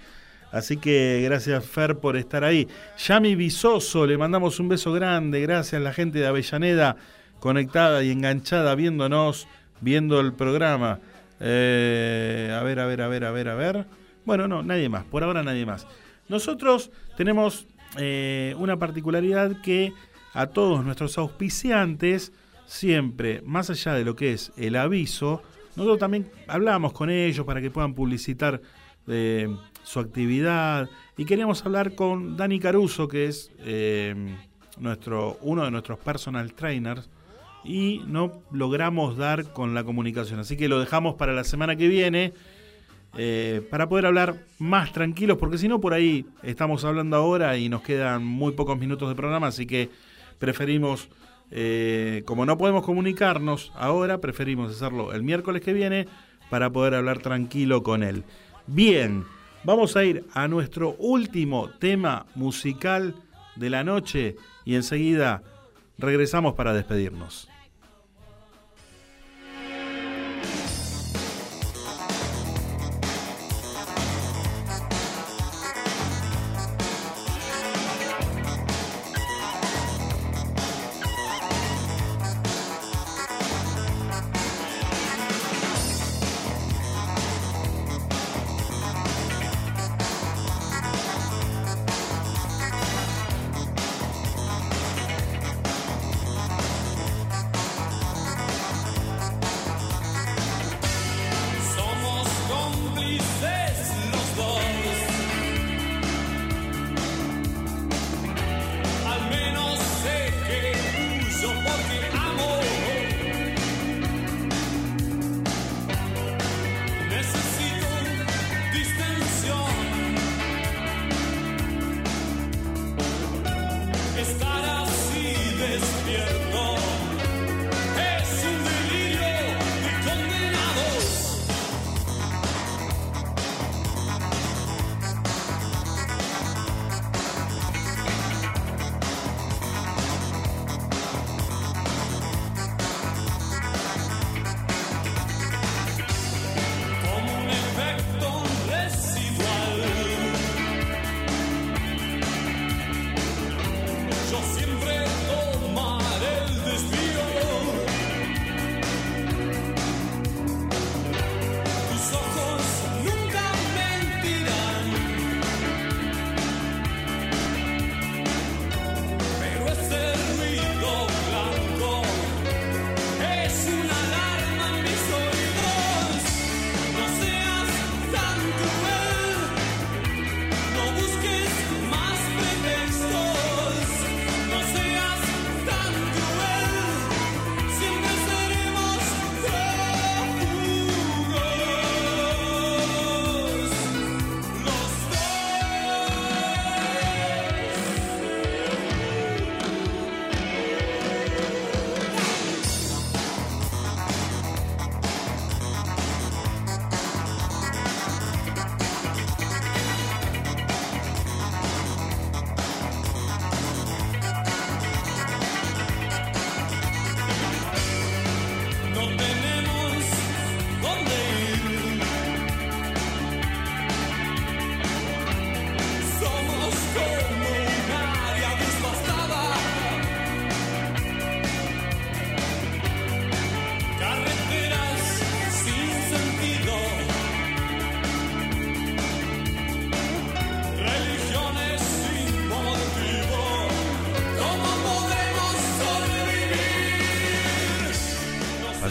Así que gracias Fer por estar ahí. Yami Visoso, le mandamos un beso grande. Gracias a la gente de Avellaneda conectada y enganchada viéndonos, viendo el programa. Eh, a ver, a ver, a ver, a ver, a ver. Bueno, no, nadie más. Por ahora nadie más. Nosotros tenemos eh, una particularidad que a todos nuestros auspiciantes siempre, más allá de lo que es el aviso, nosotros también hablamos con ellos para que puedan publicitar eh, su actividad y queríamos hablar con Dani Caruso, que es eh, nuestro, uno de nuestros personal trainers, y no logramos dar con la comunicación. Así que lo dejamos para la semana que viene. Eh, para poder hablar más tranquilos, porque si no, por ahí estamos hablando ahora y nos quedan muy pocos minutos de programa, así que preferimos eh, como no podemos comunicarnos ahora, preferimos hacerlo el miércoles que viene para poder hablar tranquilo con él. Bien, vamos a ir a nuestro último tema musical de la noche y enseguida regresamos para despedirnos.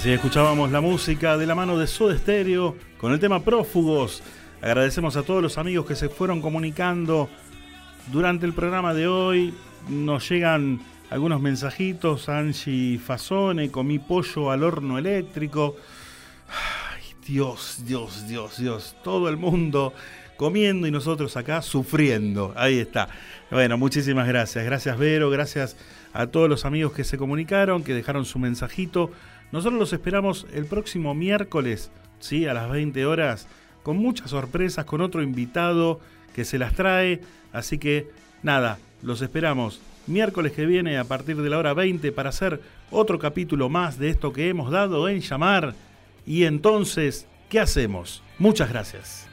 Así escuchábamos la música de la mano de Soda Stereo con el tema Prófugos. Agradecemos a todos los amigos que se fueron comunicando durante el programa de hoy. Nos llegan algunos mensajitos. Angie Fazone, comí pollo al horno eléctrico. Ay, Dios, Dios, Dios, Dios. Todo el mundo comiendo y nosotros acá sufriendo. Ahí está. Bueno, muchísimas gracias. Gracias Vero, gracias a todos los amigos que se comunicaron, que dejaron su mensajito. Nosotros los esperamos el próximo miércoles, ¿sí? a las 20 horas, con muchas sorpresas, con otro invitado que se las trae. Así que nada, los esperamos miércoles que viene a partir de la hora 20 para hacer otro capítulo más de esto que hemos dado en llamar. Y entonces, ¿qué hacemos? Muchas gracias.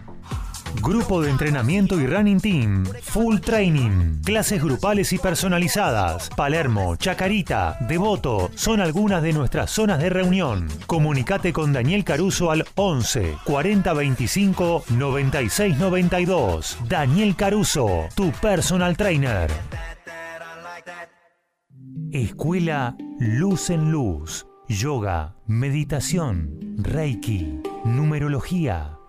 Grupo de entrenamiento y running team. Full training. Clases grupales y personalizadas. Palermo, Chacarita, Devoto son algunas de nuestras zonas de reunión. Comunicate con Daniel Caruso al 11 40 25 96 92. Daniel Caruso, tu personal trainer. Escuela Luz en Luz. Yoga, meditación, Reiki, numerología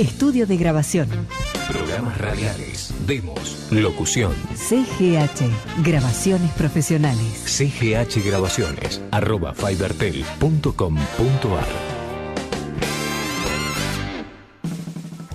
Estudio de grabación. Programas radiales, demos, locución. CGH, grabaciones profesionales. CGH Grabaciones, arroba fibertel.com.ar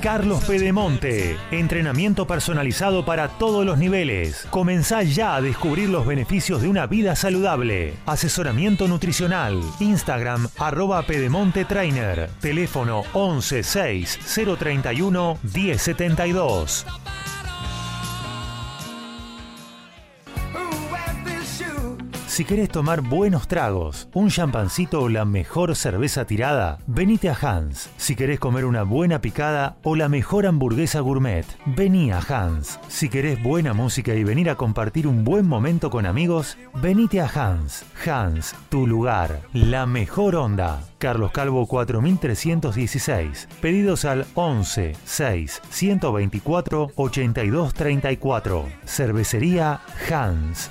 Carlos Pedemonte. Entrenamiento personalizado para todos los niveles. Comenzá ya a descubrir los beneficios de una vida saludable. Asesoramiento nutricional. Instagram arroba Pedemonte Trainer. Teléfono 11 6 031 1072. Si querés tomar buenos tragos, un champancito o la mejor cerveza tirada, venite a Hans. Si querés comer una buena picada o la mejor hamburguesa gourmet, vení a Hans. Si querés buena música y venir a compartir un buen momento con amigos, venite a Hans. Hans, tu lugar, la mejor onda. Carlos Calvo 4316. Pedidos al 11 6 124 82 34. Cervecería Hans.